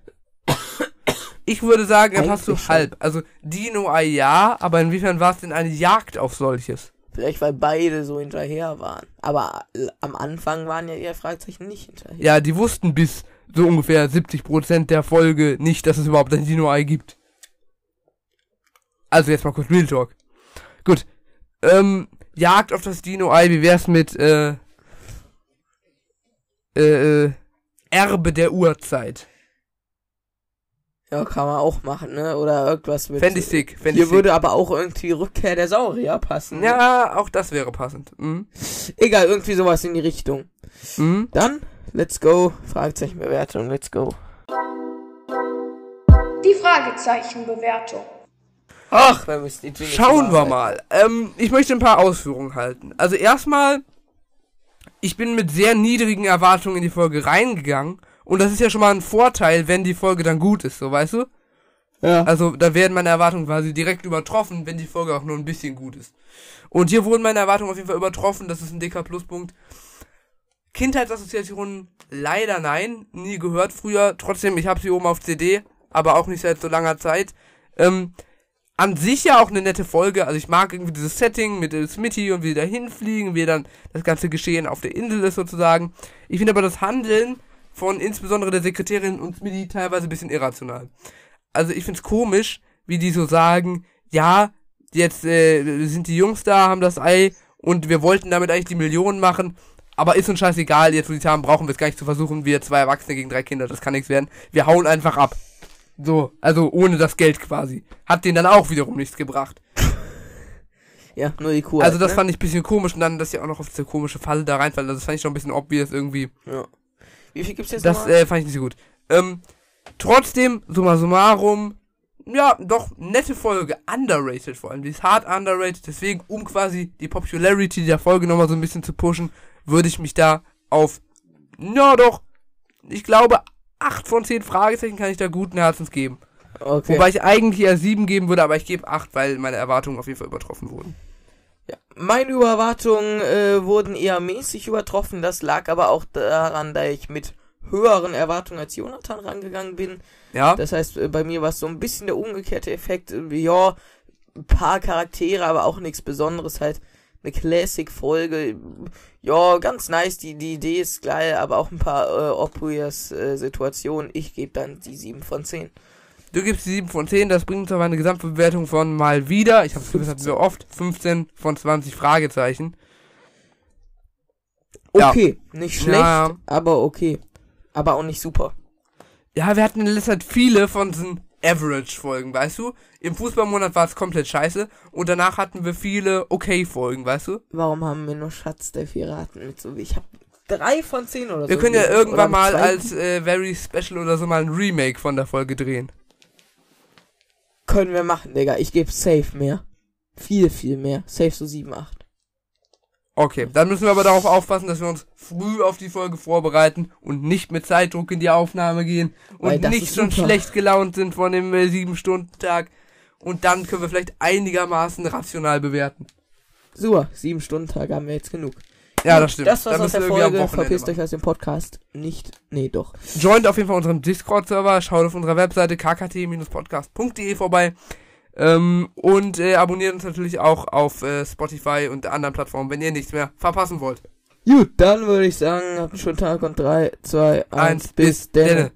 Ich würde sagen, er passt so halb. Also, Dino Ei ja, aber inwiefern war es denn eine Jagd auf solches? Vielleicht, weil beide so hinterher waren. Aber äh, am Anfang waren ja eher Fragezeichen nicht hinterher. Ja, die wussten bis so ungefähr 70% der Folge nicht, dass es überhaupt ein Dino Ei gibt. Also jetzt mal kurz Real Talk. Gut. Ähm, Jagd auf das Dino Ei, wie wär's mit, äh, äh, äh, Erbe der Urzeit? Ja, kann man auch machen, ne? Oder irgendwas mit. Fänd ich sick, fänd ich Hier sick. würde aber auch irgendwie Rückkehr der Saurier passen. Ja, auch das wäre passend. Mhm. Egal, irgendwie sowas in die Richtung. Mhm. Dann, let's go. Fragezeichenbewertung, let's go. Die Fragezeichenbewertung. Ach, wir müssen die Schauen wir mal. Ähm, ich möchte ein paar Ausführungen halten. Also erstmal, ich bin mit sehr niedrigen Erwartungen in die Folge reingegangen. Und das ist ja schon mal ein Vorteil, wenn die Folge dann gut ist, so weißt du? Ja. Also da werden meine Erwartungen quasi direkt übertroffen, wenn die Folge auch nur ein bisschen gut ist. Und hier wurden meine Erwartungen auf jeden Fall übertroffen, das ist ein dicker Pluspunkt. Kindheitsassoziationen leider nein, nie gehört früher. Trotzdem, ich habe sie oben auf CD, aber auch nicht seit so langer Zeit. Ähm, an sich ja auch eine nette Folge. Also ich mag irgendwie dieses Setting mit Smitty und wie sie da hinfliegen, wie dann das ganze Geschehen auf der Insel ist sozusagen. Ich finde aber das Handeln von insbesondere der Sekretärin und Smitty teilweise ein bisschen irrational. Also ich find's komisch, wie die so sagen, ja, jetzt äh, sind die Jungs da, haben das Ei und wir wollten damit eigentlich die Millionen machen, aber ist uns scheißegal, jetzt wo die es haben, brauchen wir es gar nicht zu versuchen, wir zwei Erwachsene gegen drei Kinder, das kann nichts werden. Wir hauen einfach ab. So, also ohne das Geld quasi. Hat denen dann auch wiederum nichts gebracht. Ja, nur die Kuh. Also halt, das ne? fand ich ein bisschen komisch und dann, dass sie auch noch auf diese komische Falle da reinfallen, also das fand ich schon ein bisschen obvious irgendwie. Ja. Wie viel gibt's jetzt Das nochmal? äh, fand ich nicht so gut. Ähm, trotzdem, summa summarum, ja, doch, nette Folge. Underrated vor allem. Die ist hart underrated. Deswegen, um quasi die Popularity der Folge nochmal so ein bisschen zu pushen, würde ich mich da auf, ja doch, ich glaube, 8 von 10 Fragezeichen kann ich da guten Herzens geben. okay. Wobei ich eigentlich eher 7 geben würde, aber ich gebe 8, weil meine Erwartungen auf jeden Fall übertroffen wurden. Meine Erwartungen äh, wurden eher mäßig übertroffen. Das lag aber auch daran, da ich mit höheren Erwartungen als Jonathan rangegangen bin. Ja? Das heißt, äh, bei mir war es so ein bisschen der umgekehrte Effekt. Irgendwie, Ja, ein paar Charaktere, aber auch nichts Besonderes. Halt eine Classic-Folge. Ja, ganz nice. Die, die Idee ist geil, aber auch ein paar äh, obvious äh, Situationen. Ich gebe dann die 7 von 10. Du gibst die 7 von 10, das bringt uns aber eine Gesamtbewertung von mal wieder, ich habe es gesagt, wir oft, 15 von 20 Fragezeichen. Ja. Okay, nicht schlecht, Ja, ja. aber okay. Aber auch nicht super. Ja, wir hatten in letzter Zeit viele von diesen Average-Folgen, weißt du? Im Fußballmonat war es komplett scheiße und danach hatten wir viele Okay-Folgen, weißt du? Warum haben wir nur Schatz der Piraten mit so wie ich habe drei von zehn oder so. Wir können ja irgendwann mal als äh, Very Special oder so mal ein Remake von der Folge drehen. Können wir machen, Digga. Ich gebe safe mehr. Viel, viel mehr. Safe so 7, 8. Okay, dann müssen wir aber darauf aufpassen, dass wir uns früh auf die Folge vorbereiten und nicht mit Zeitdruck in die Aufnahme gehen und nicht schon super. schlecht gelaunt sind von dem äh, 7-Stunden-Tag. Und dann können wir vielleicht einigermaßen rational bewerten. So, 7 Stunden Tag haben wir jetzt genug. Ja, das stimmt. Das war's aus der Folge. Verpisst euch aus dem Podcast. Nicht. Nee, doch. Joint auf jeden Fall unseren Discord-Server, schaut auf unserer Webseite kkt-podcast.de vorbei. Ähm, und äh, abonniert uns natürlich auch auf äh, Spotify und anderen Plattformen, wenn ihr nichts mehr verpassen wollt. Gut, dann würde ich sagen, habt einen schönen Tag und 3, 2, 1, Eins, bis bis denne.